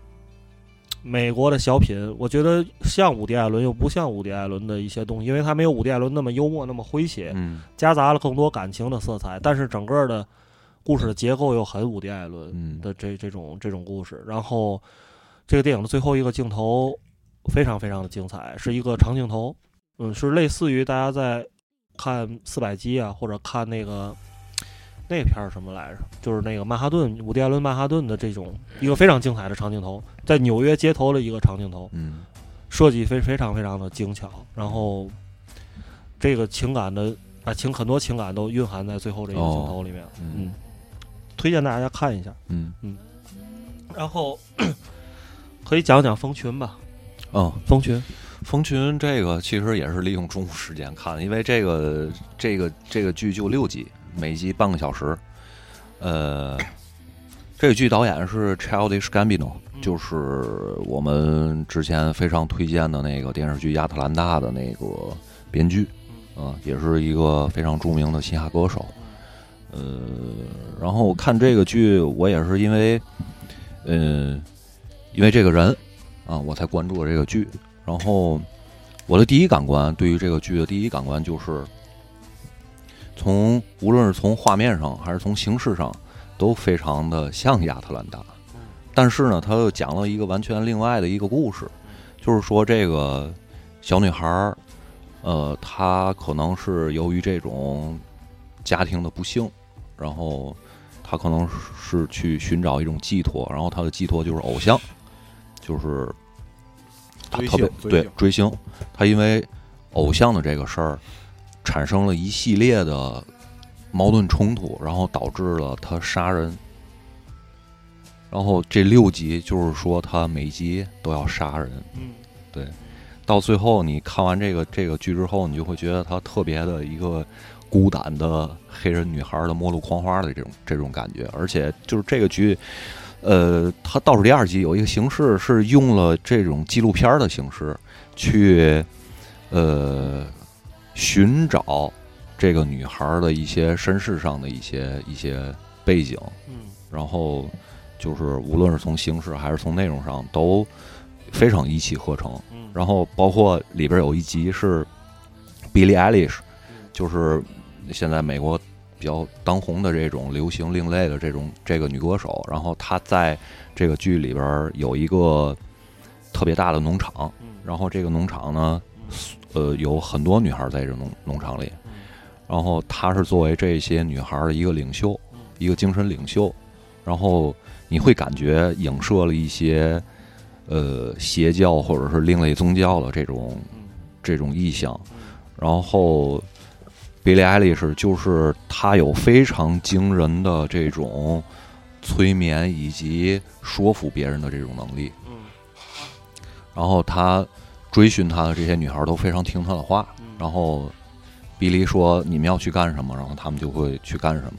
美国的小品，我觉得像伍迪·艾伦又不像伍迪·艾伦的一些东西，因为他没有伍迪·艾伦那么幽默那么诙谐，嗯夹杂了更多感情的色彩。但是整个的故事的结构又很伍迪·艾伦嗯的这这种这种故事。然后这个电影的最后一个镜头非常非常的精彩，是一个长镜头，嗯，是类似于大家在看四百集啊，或者看那个那个片儿什么来着，就是那个曼哈顿伍迪·艾伦曼哈顿的这种一个非常精彩的长镜头，在纽约街头的一个长镜头，嗯设计非非常非常的精巧，然后这个情感的啊情很多情感都蕴含在最后这个镜头里面，嗯嗯，推荐大家看一下。嗯。嗯。然后 可以讲讲蜂群吧，嗯，蜂群，蜂群这个其实也是利用中午时间看的，因为这个这个这个剧就六集，每集半个小时。呃，这个剧导演是 Childish Gambino，就是我们之前非常推荐的那个电视剧《亚特兰大》的那个编剧，啊、也是一个非常著名的嘻哈歌手。呃，然后看这个剧，我也是因为，呃，因为这个人啊，我才关注了这个剧。然后我的第一感官对于这个剧的第一感官就是，从无论是从画面上还是从形式上，都非常的像亚特兰大。但是呢，他又讲了一个完全另外的一个故事，就是说这个小女孩儿，呃，她可能是由于这种家庭的不幸，然后她可能是去寻找一种寄托，然后她的寄托就是偶像，就是她特别追对追星，她因为偶像的这个事儿，产生了一系列的矛盾冲突，然后导致了他杀人。然后这六集就是说，他每集都要杀人，嗯到最后你看完这个这个剧之后，你就会觉得他特别的一个孤胆的黑人女孩的末路狂花的这种这种感觉，而且就是这个剧，呃，它倒数第二集有一个形式是用了这种纪录片儿的形式去，呃，寻找这个女孩的一些身世上的一些一些背景，嗯。然后就是无论是从形式还是从内容上都非常一气呵成。嗯，然后包括里边有一集是 Billie Eilish，就是现在美国比较当红的这种流行另类的这种这个女歌手，然后她在这个剧里边有一个特别大的农场，嗯。然后这个农场呢，呃，有很多女孩在这农农场里，然后他是作为这些女孩的一个领袖，一个精神领袖，然后你会感觉影射了一些呃邪教或者是另类宗教的这种这种意象，然后比利艾利是就是他有非常惊人的这种催眠以及说服别人的这种能力，嗯。然后他追寻他的这些女孩都非常听他的话，嗯。然后比利说你们要去干什么，然后他们就会去干什么。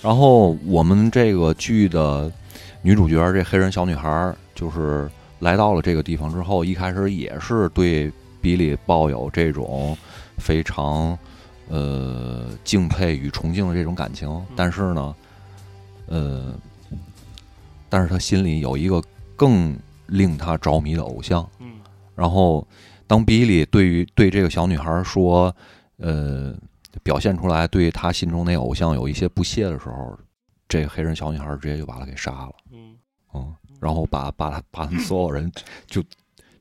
然后我们这个剧的女主角这黑人小女孩，就是来到了这个地方之后，一开始也是对比利抱有这种非常呃敬佩与崇敬的这种感情，但是呢，呃，但是他心里有一个更令他着迷的偶像。嗯然后，当比利对于对这个小女孩说，呃，表现出来对他心中那偶像有一些不屑的时候，这个黑人小女孩直接就把他给杀了，嗯。嗯，然后把把他把他们所有人就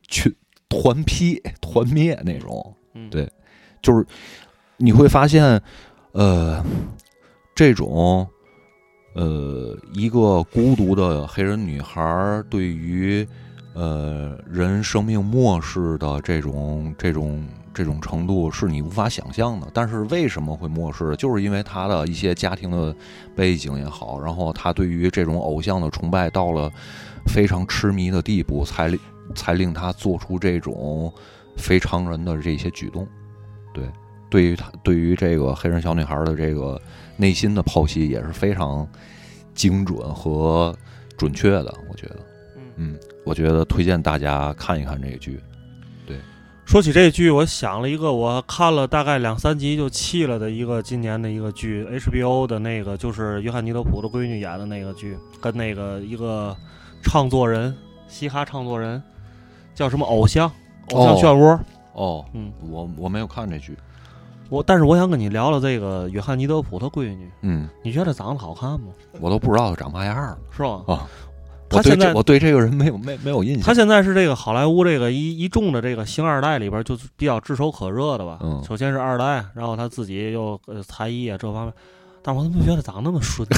去团劈团灭那种，嗯，对就是你会发现，呃，这种呃一个孤独的黑人女孩儿对于呃人生命漠视的这种这种这种程度是你无法想象的。但是为什么会漠视？就是因为他的一些家庭的背景也好，然后他对于这种偶像的崇拜到了非常痴迷的地步，才令才令他做出这种非常人的这些举动。对，对于他对于这个黑人小女孩的这个内心的剖析也是非常精准和准确的，我觉得。嗯，我觉得推荐大家看一看这个剧。对说起这剧，我想了一个，我看了大概两三集就弃了的一个今年的一个剧，HBO 的那个就是约翰尼德普的闺女演的那个剧，跟那个一个唱作人，嘻哈唱作人叫什么偶像，偶像漩涡。哦，嗯，我我没有看这剧。我但是我想跟你聊聊这个约翰尼德普他闺女，嗯，你觉得长得好看吗？我都不知道他长嘛样儿是吧？啊。他现在这我对这个人没有没没有印象。他现在是这个好莱坞这个一一众的这个星二代里边，就是比较炙手可热的吧。嗯首先是二代，然后他自己又呃才艺啊这方面，但我怎么觉得长那么顺呢？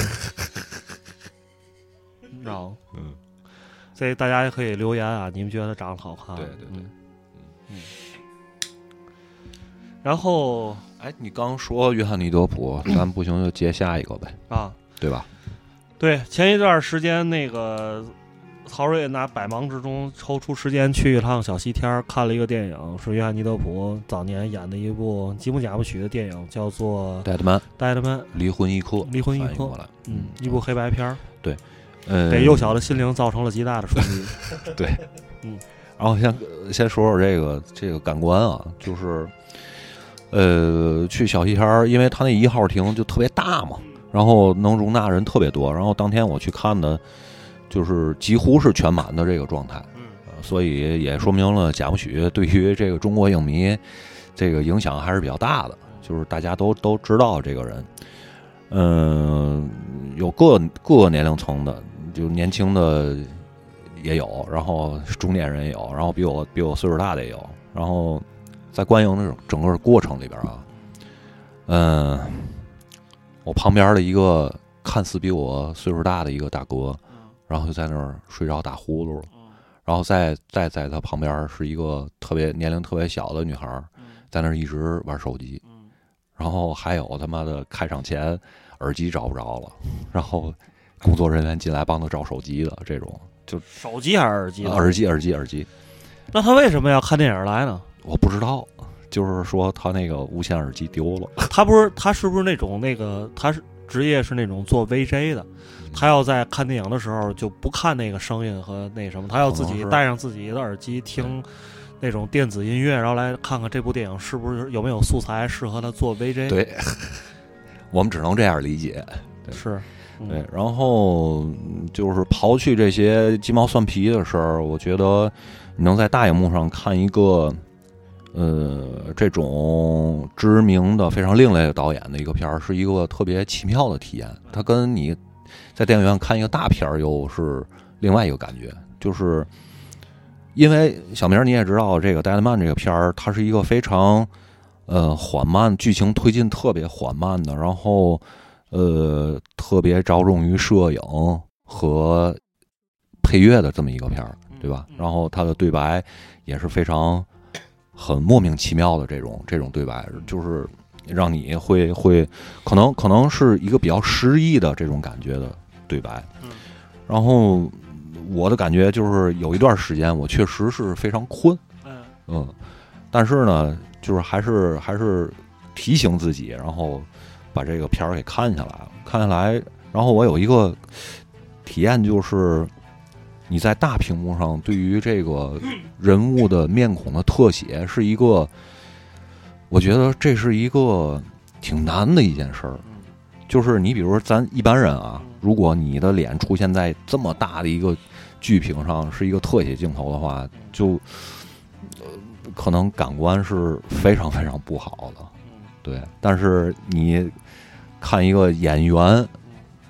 你知道吗？嗯，这大家也可以留言啊，你们觉得长得好看？对对对嗯嗯。然后哎，你刚说约翰尼德普，咱不行就接下一个呗，啊，对吧？对，前一段时间那个曹睿拿百忙之中抽出时间去一趟小西天，看了一个电影，是约翰尼德普早年演的一部吉姆贾布许的电影，叫做《戴德曼戴德曼》，离婚一刻，离婚一刻嗯，一部黑白片儿，呃，给幼小的心灵造成了极大的冲击。对，嗯然后先先说说这个这个感官啊，就是呃去小西天儿，因为他那一号厅就特别大嘛，然后能容纳人特别多。然后当天我去看的，就是几乎是全满的这个状态，嗯呃所以也说明了贾木许对于这个中国影迷这个影响还是比较大的，就是大家都都知道这个人。嗯，有各各个年龄层的，就年轻的也有，然后中年人也有，然后比我比我岁数大的也有。然后在观影的整个过程里边啊，嗯，我旁边的一个看似比我岁数大的一个大哥，然后就在那儿睡着打呼噜了。然后再再在他旁边是一个特别年龄特别小的女孩儿，在那儿一直玩手机。然后还有他妈的开场前耳机找不着了，然后工作人员进来帮他找手机的这种，就手机还是耳机？耳机耳机耳机，那他为什么要看电影来呢？我不知道，就是说他那个无线耳机丢了。他不是他是不是那种那个他是职业是那种做 VJ 的，他要在看电影的时候就不看那个声音和那什么，他要自己可能是戴上自己的耳机听那种电子音乐，然后来看看这部电影是不是有没有素材适合他做 VJ。，对，我们只能这样理解。是，嗯对，然后嗯就是刨去这些鸡毛蒜皮的事儿，我觉得你能在大荧幕上看一个，呃，这种知名的、非常另类的导演的一个片儿，是一个特别奇妙的体验。它跟你在电影院看一个大片儿又是另外一个感觉，就是因为小明儿你也知道，这个《戴德曼》这个片儿，它是一个非常呃缓慢，剧情推进特别缓慢的，然后呃特别着重于摄影和配乐的这么一个片儿，对吧？然后它的对白也是非常很莫名其妙的这种这种对白，就是让你会会可能可能是一个比较诗意的这种感觉的对白。然后我的感觉就是有一段时间我确实是非常困，嗯嗯，但是呢，就是还是还是提醒自己，然后把这个片儿给看下来了。看下来，然后我有一个体验，就是你在大屏幕上对于这个人物的面孔的特写，是一个，我觉得这是一个挺难的一件事儿。就是你比如说咱一般人啊，如果你的脸出现在这么大的一个剧屏上是一个特写镜头的话，就呃可能感官是非常非常不好的。对，但是你看一个演员，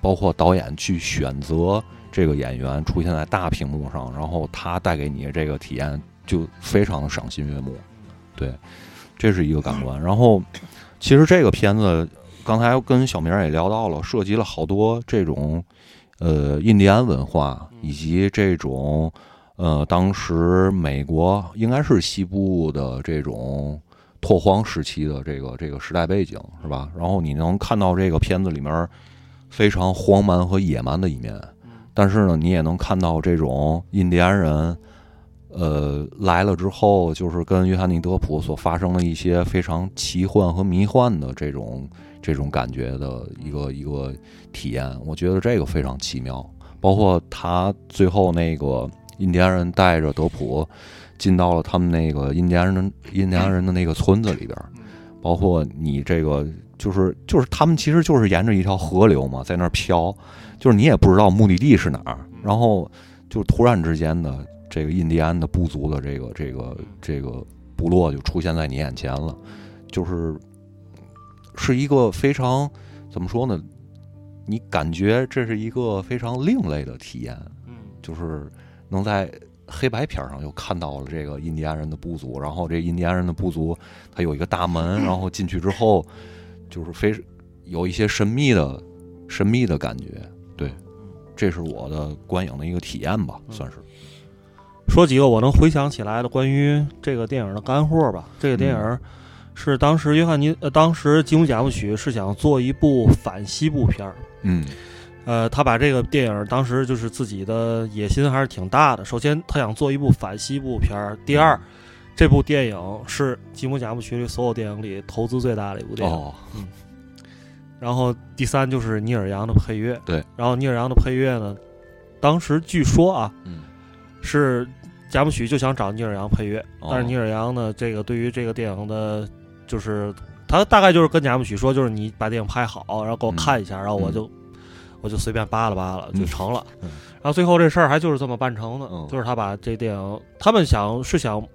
包括导演去选择这个演员出现在大屏幕上，然后他带给你这个体验，就非常的赏心悦目。对，这是一个感官。然后，其实这个片子刚才跟小明也聊到了，涉及了好多这种呃印第安文化以及这种呃当时美国应该是西部的这种拓荒时期的这个这个时代背景是吧？然后你能看到这个片子里面非常荒蛮和野蛮的一面，但是呢，你也能看到这种印第安人。呃，来了之后，就是跟约翰尼·德普所发生的一些非常奇幻和迷幻的这种这种感觉的一个一个体验，我觉得这个非常奇妙。包括他最后那个印第安人带着德普进到了他们那个印第安人印第安人的那个村子里边，包括你这个就是就是他们其实就是沿着一条河流嘛，在那儿漂，就是你也不知道目的地是哪儿，然后就突然之间的。这个印第安的部族的这个这个这个部落就出现在你眼前了，就是是一个非常怎么说呢？你感觉这是一个非常另类的体验，嗯，就是能在黑白片上又看到了这个印第安人的部族，然后这印第安人的部族它有一个大门，然后进去之后就是非有一些神秘的神秘的感觉，对，这是我的观影的一个体验吧，算是。说几个我能回想起来的关于这个电影的干货吧。这个电影是当时约翰尼呃，当时吉姆贾木许是想做一部反西部片儿。嗯，呃，他把这个电影当时就是自己的野心还是挺大的。首先，他想做一部反西部片儿；第二，这部电影是吉姆贾木许里所有电影里投资最大的一部电影。哦，嗯。然后第三就是尼尔杨的配乐。对。然后尼尔杨的配乐呢，当时据说啊，嗯。是贾木许就想找尼尔杨配乐，但是尼尔杨呢，这个对于这个电影的，就是他大概就是跟贾木许说，就是你把电影拍好，然后给我看一下，然后我就我就随便扒拉扒拉就成了。然后最后这事儿还就是这么办成的，就是他把这电影，他们想是想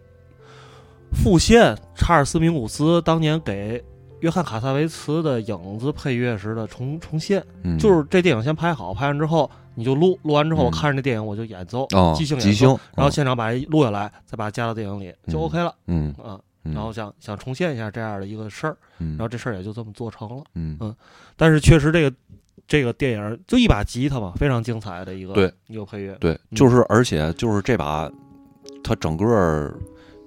复现查尔斯·明古斯当年给约翰·卡萨维茨的影子配乐时的重重现，就是这电影先拍好，拍完之后。你就录录完之后，我看着这电影我就演奏，即兴演奏，然后现场把它录下来，再把它加到电影里，就 OK 了。嗯啊，然后想想重现一下这样的一个事儿，然后这事儿也就这么做成了。嗯嗯，但是确实这个这个电影就一把吉他嘛，非常精彩的一个对一个配乐。对，就是而且就是这把，它整个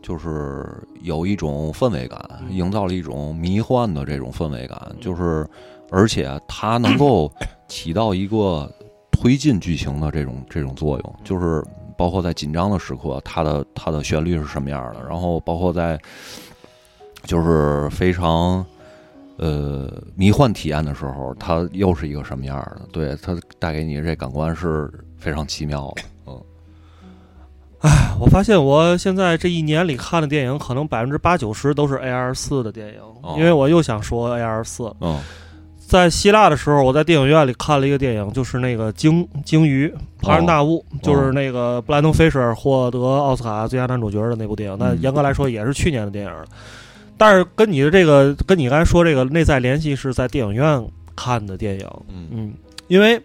就是有一种氛围感，营造了一种迷幻的这种氛围感，就是而且它能够 起到一个。推进剧情的这种这种作用，就是包括在紧张的时刻，它的它的旋律是什么样的，然后包括在就是非常呃迷幻体验的时候，它又是一个什么样的？对，它带给你这感官是非常奇妙的。嗯，哎，我发现我现在这一年里看的电影，可能百分之八九十都是 A R 四的电影，因为我又想说 A R 四。嗯。在希腊的时候，我在电影院里看了一个电影，就是那个《鲸鲸鱼》，庞然大物，就是那个布莱登·菲舍尔获得奥斯卡最佳男主角的那部电影。那严格来说也是去年的电影，但是跟你的这个，跟你刚才说这个内在联系是在电影院看的电影。嗯，因为。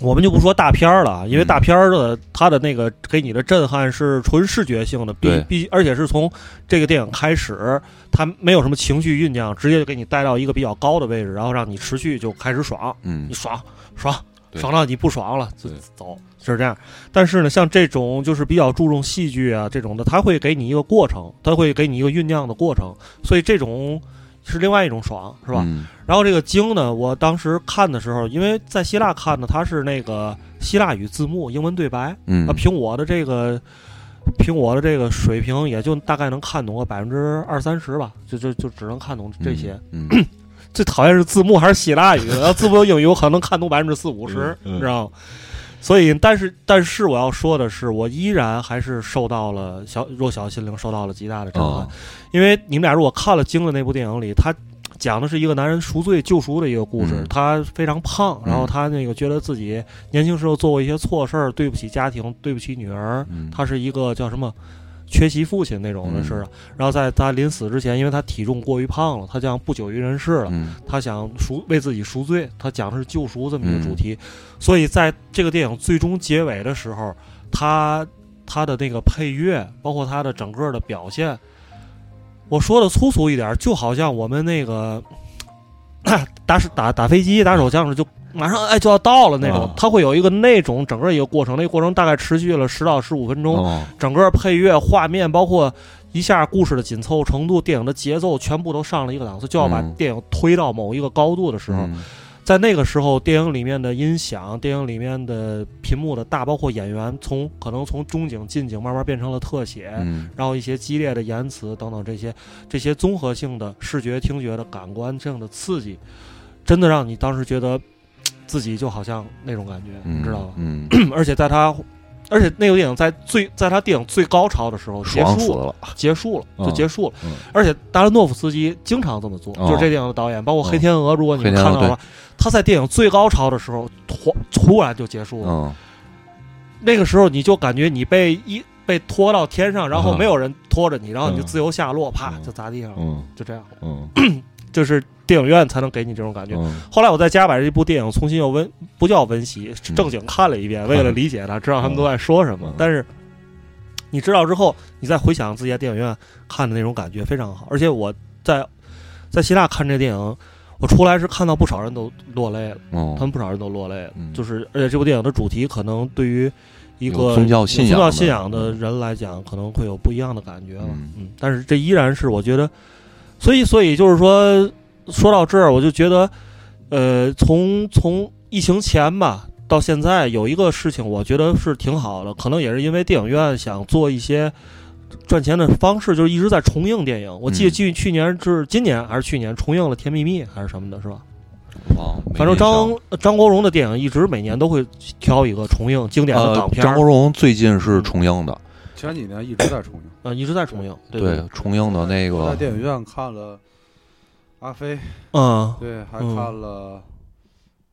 我们就不说大片儿了，因为大片儿的它的那个给你的震撼是纯视觉性的，必必而且是从这个电影开始，它没有什么情绪酝酿，直接就给你带到一个比较高的位置，然后让你持续就开始爽，嗯，你爽爽爽到你不爽了就走，是这样。但是呢，像这种就是比较注重戏剧啊这种的，它会给你一个过程，它会给你一个酝酿的过程，所以这种。是另外一种爽，是吧？然后这个经呢，我当时看的时候，因为在希腊看的，它是那个希腊语字幕，英文对白。嗯，凭我的这个，凭我的这个水平，也就大概能看懂个百分之二三十吧，就就就只能看懂这些。嗯，最讨厌是字幕还是希腊语，要字幕英语，我可能能看懂百分之四五十，你知道吗？所以，但是，但是我要说的是，我依然还是受到了小弱小心灵受到了极大的震撼，因为你们俩如果看了《惊》的那部电影里，他讲的是一个男人赎罪救赎的一个故事。嗯他非常胖，然后嗯他那个觉得自己年轻时候做过一些错事儿，对不起家庭，对不起女儿。嗯他是一个叫什么缺席父亲那种的嗯似的。然后在他临死之前，因为他体重过于胖了，他将不久于人世了。嗯他想赎为自己赎罪，他讲的是救赎这么一个嗯主题，所以在这个电影最终结尾的时候，他他的那个配乐，包括他的整个的表现，我说的粗俗一点，就好像我们那个 打打打飞机打手枪时就马上哎就要到了那种，它会有一个那种整个一个过程，那个过程大概持续了十到十五分钟，哦。整个配乐、画面，包括一下故事的紧凑程度、电影的节奏，全部都上了一个档次，就要把嗯。电影推到某一个高度的时候，嗯。在那个时候，电影里面的音响、电影里面的屏幕的大，包括演员，从可能从中景、近景慢慢变成了特写，嗯。然后一些激烈的言辞等等这些这些综合性的视觉、听觉的感官这样的刺激，真的让你当时觉得嘖自己就好像那种感觉，嗯，你知道吧？嗯，而且在他，而且那个电影在最在他电影最高潮的时候结束了，了，结束了，就嗯结束了。嗯。而且达伦诺夫斯基经常这么做，哦就是这电影的导演，包括《哦黑天鹅》，如果你们看到的话，他在电影最高潮的时候突突然就结束了。嗯。那个时候你就感觉你被一被拖到天上，然后嗯。没有人拖着你，然后你就嗯。自由下落，啪嗯。就砸地上了，嗯。就这样。嗯。就是电影院才能给你这种感觉。嗯后来我在家把这部电影重新又温，不叫温习，正经看了一遍，为了理解它，知道他们都在说什么嗯。但是你知道之后，你再回想自己在电影院看的那种感觉非常好。而且我在在希腊看这电影，我出来是看到不少人都落泪了，哦他们不少人都落泪了。嗯就是而且这部电影的主题可能对于一个宗教信仰宗教的信仰的人来讲，可能会有不一样的感觉了。嗯嗯，但是这依然是我觉得，所以所以就是说，说到这儿，我就觉得，呃，从从疫情前吧到现在，有一个事情我觉得是挺好的，可能也是因为电影院想做一些。赚钱的方式就是一直在重映电影。我记得嗯去去年是今年还是去年重映了《甜蜜蜜》还是什么的，是吧？哦，反正张张国荣的电影一直每年都会挑一个重映经典的呃港片儿，张国荣最近是重映的，前几年一直在重映，呃一直在重映。对对，重映的那个在电影院看了《阿飞》，嗯，对，还嗯看了。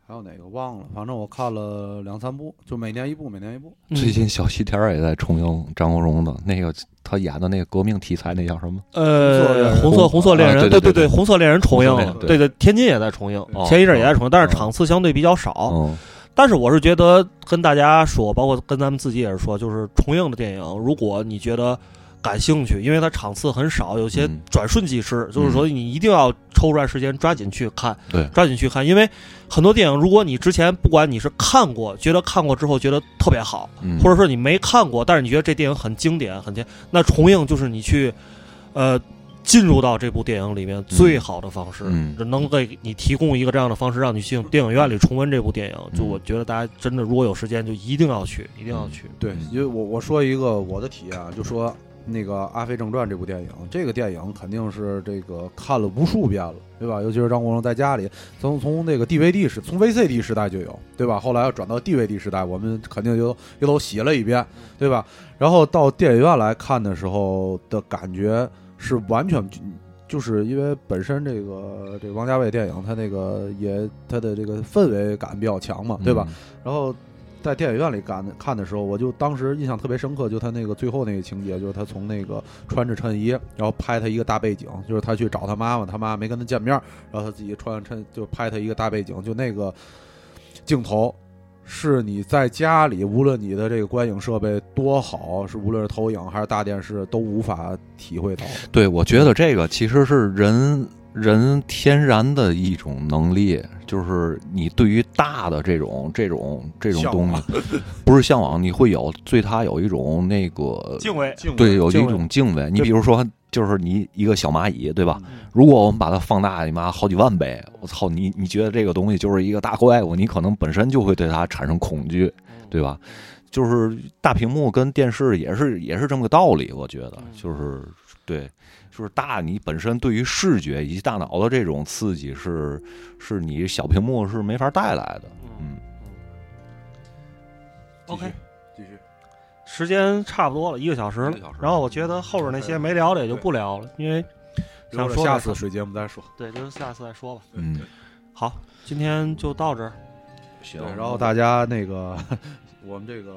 还有哪个忘了？反正我看了两三部，就每年一部，每年一部。嗯最近小西天儿也在重映张国荣的那个，他演的那个革命题材那叫什么？呃，红色红色恋人，啊对对对对对，红色恋人重映对对，天津也在重映，哦前一阵也在重映，但是哦场次相对比较少。嗯但是我是觉得跟大家说，包括跟咱们自己也是说，就是重映的电影，如果你觉得感兴趣，因为它场次很少，有些嗯。转瞬即逝，就是说你一定要抽出来时间抓紧去看，对。抓紧去看，因为很多电影，如果你之前不管你是看过，觉得看过之后觉得特别好，嗯，或者说你没看过，但是你觉得这电影很经典，很经，那重映就是你去，呃，进入到这部电影里面最好的方式，嗯。能给你提供一个这样的方式，让你去电影院里重温这部电影。就嗯。我觉得大家真的如果有时间，就一定要去，一定要去。对，因为我我说一个我的体验啊，就说那个《阿飞正传》这部电影，这个电影肯定是这个看了无数遍了，对吧？尤其是张国荣在家里，从从那个 DVD 时，从 VCD 时代就有，对吧？后来要转到 DVD 时代，我们肯定就又都洗了一遍，对吧？然后到电影院来看的时候的感觉是完全。就是因为本身这个这个王家卫电影，他那个也他的这个氛围感比较强嘛，对吧？嗯？然后在电影院里看看的时候，我就当时印象特别深刻，就他那个最后那个情节，就是他从那个穿着衬衣，然后拍他一个大背景，就是他去找他妈妈，他妈没跟他见面，然后他自己穿着衬就拍他一个大背景，就那个镜头。是你在家里，无论你的这个观影设备多好，是无论是投影还是大电视，都无法体会到。对，我觉得这个其实是人人天然的一种能力，就是你对于大的这种这种这种东西，不是向往，你会有对它有一种那个敬畏，对有一种敬畏。你比如说，就是你一个小蚂蚁，对吧？嗯如果我们把它放大，你妈好几万倍，我操，你你觉得这个东西就是一个大怪物，你可能本身就会对它产生恐惧，对吧？就是大屏幕跟电视也是也是这么个道理，我觉得就是对，就是大你本身对于视觉以及大脑的这种刺激是是你小屏幕是没法带来的，嗯，OK，继续。时间差不多了，一个小时了。然后我觉得后边那些没聊的也就不聊了，因为想说下次水节目再说。对，就是下次再说吧。嗯，好，今天就到这儿。行，然后大家那个，我们这个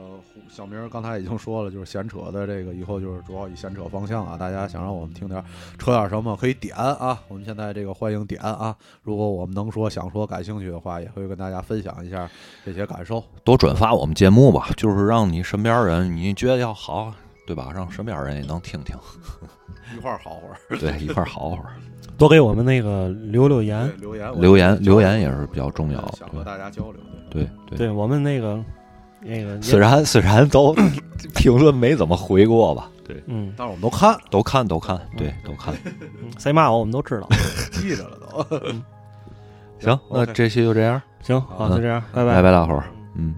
小明刚才已经说了，就是闲扯的这个以后就是主要以闲扯方向啊。大家想让我们听点儿扯点儿什么，可以点啊。我们现在这个欢迎点啊。如果我们能说、想说、感兴趣的话，也会跟大家分享一下这些感受。多转发我们节目吧，就是让你身边人，你觉得要好，对吧？让身边人也能听听，一块儿好会儿，对，一块儿好会儿。多给我们那个留留言，留言留言留言也是比较重要对想和大家交流。对对对我们那个那个虽然虽然都评论没怎么回过吧，对，嗯，但是我们都看。都看都看，对都看。嗯谁骂我我们都知道。记着了都。行，那 OK 这期就这样，行，好，嗯。就这样，拜拜。拜，大伙儿，嗯。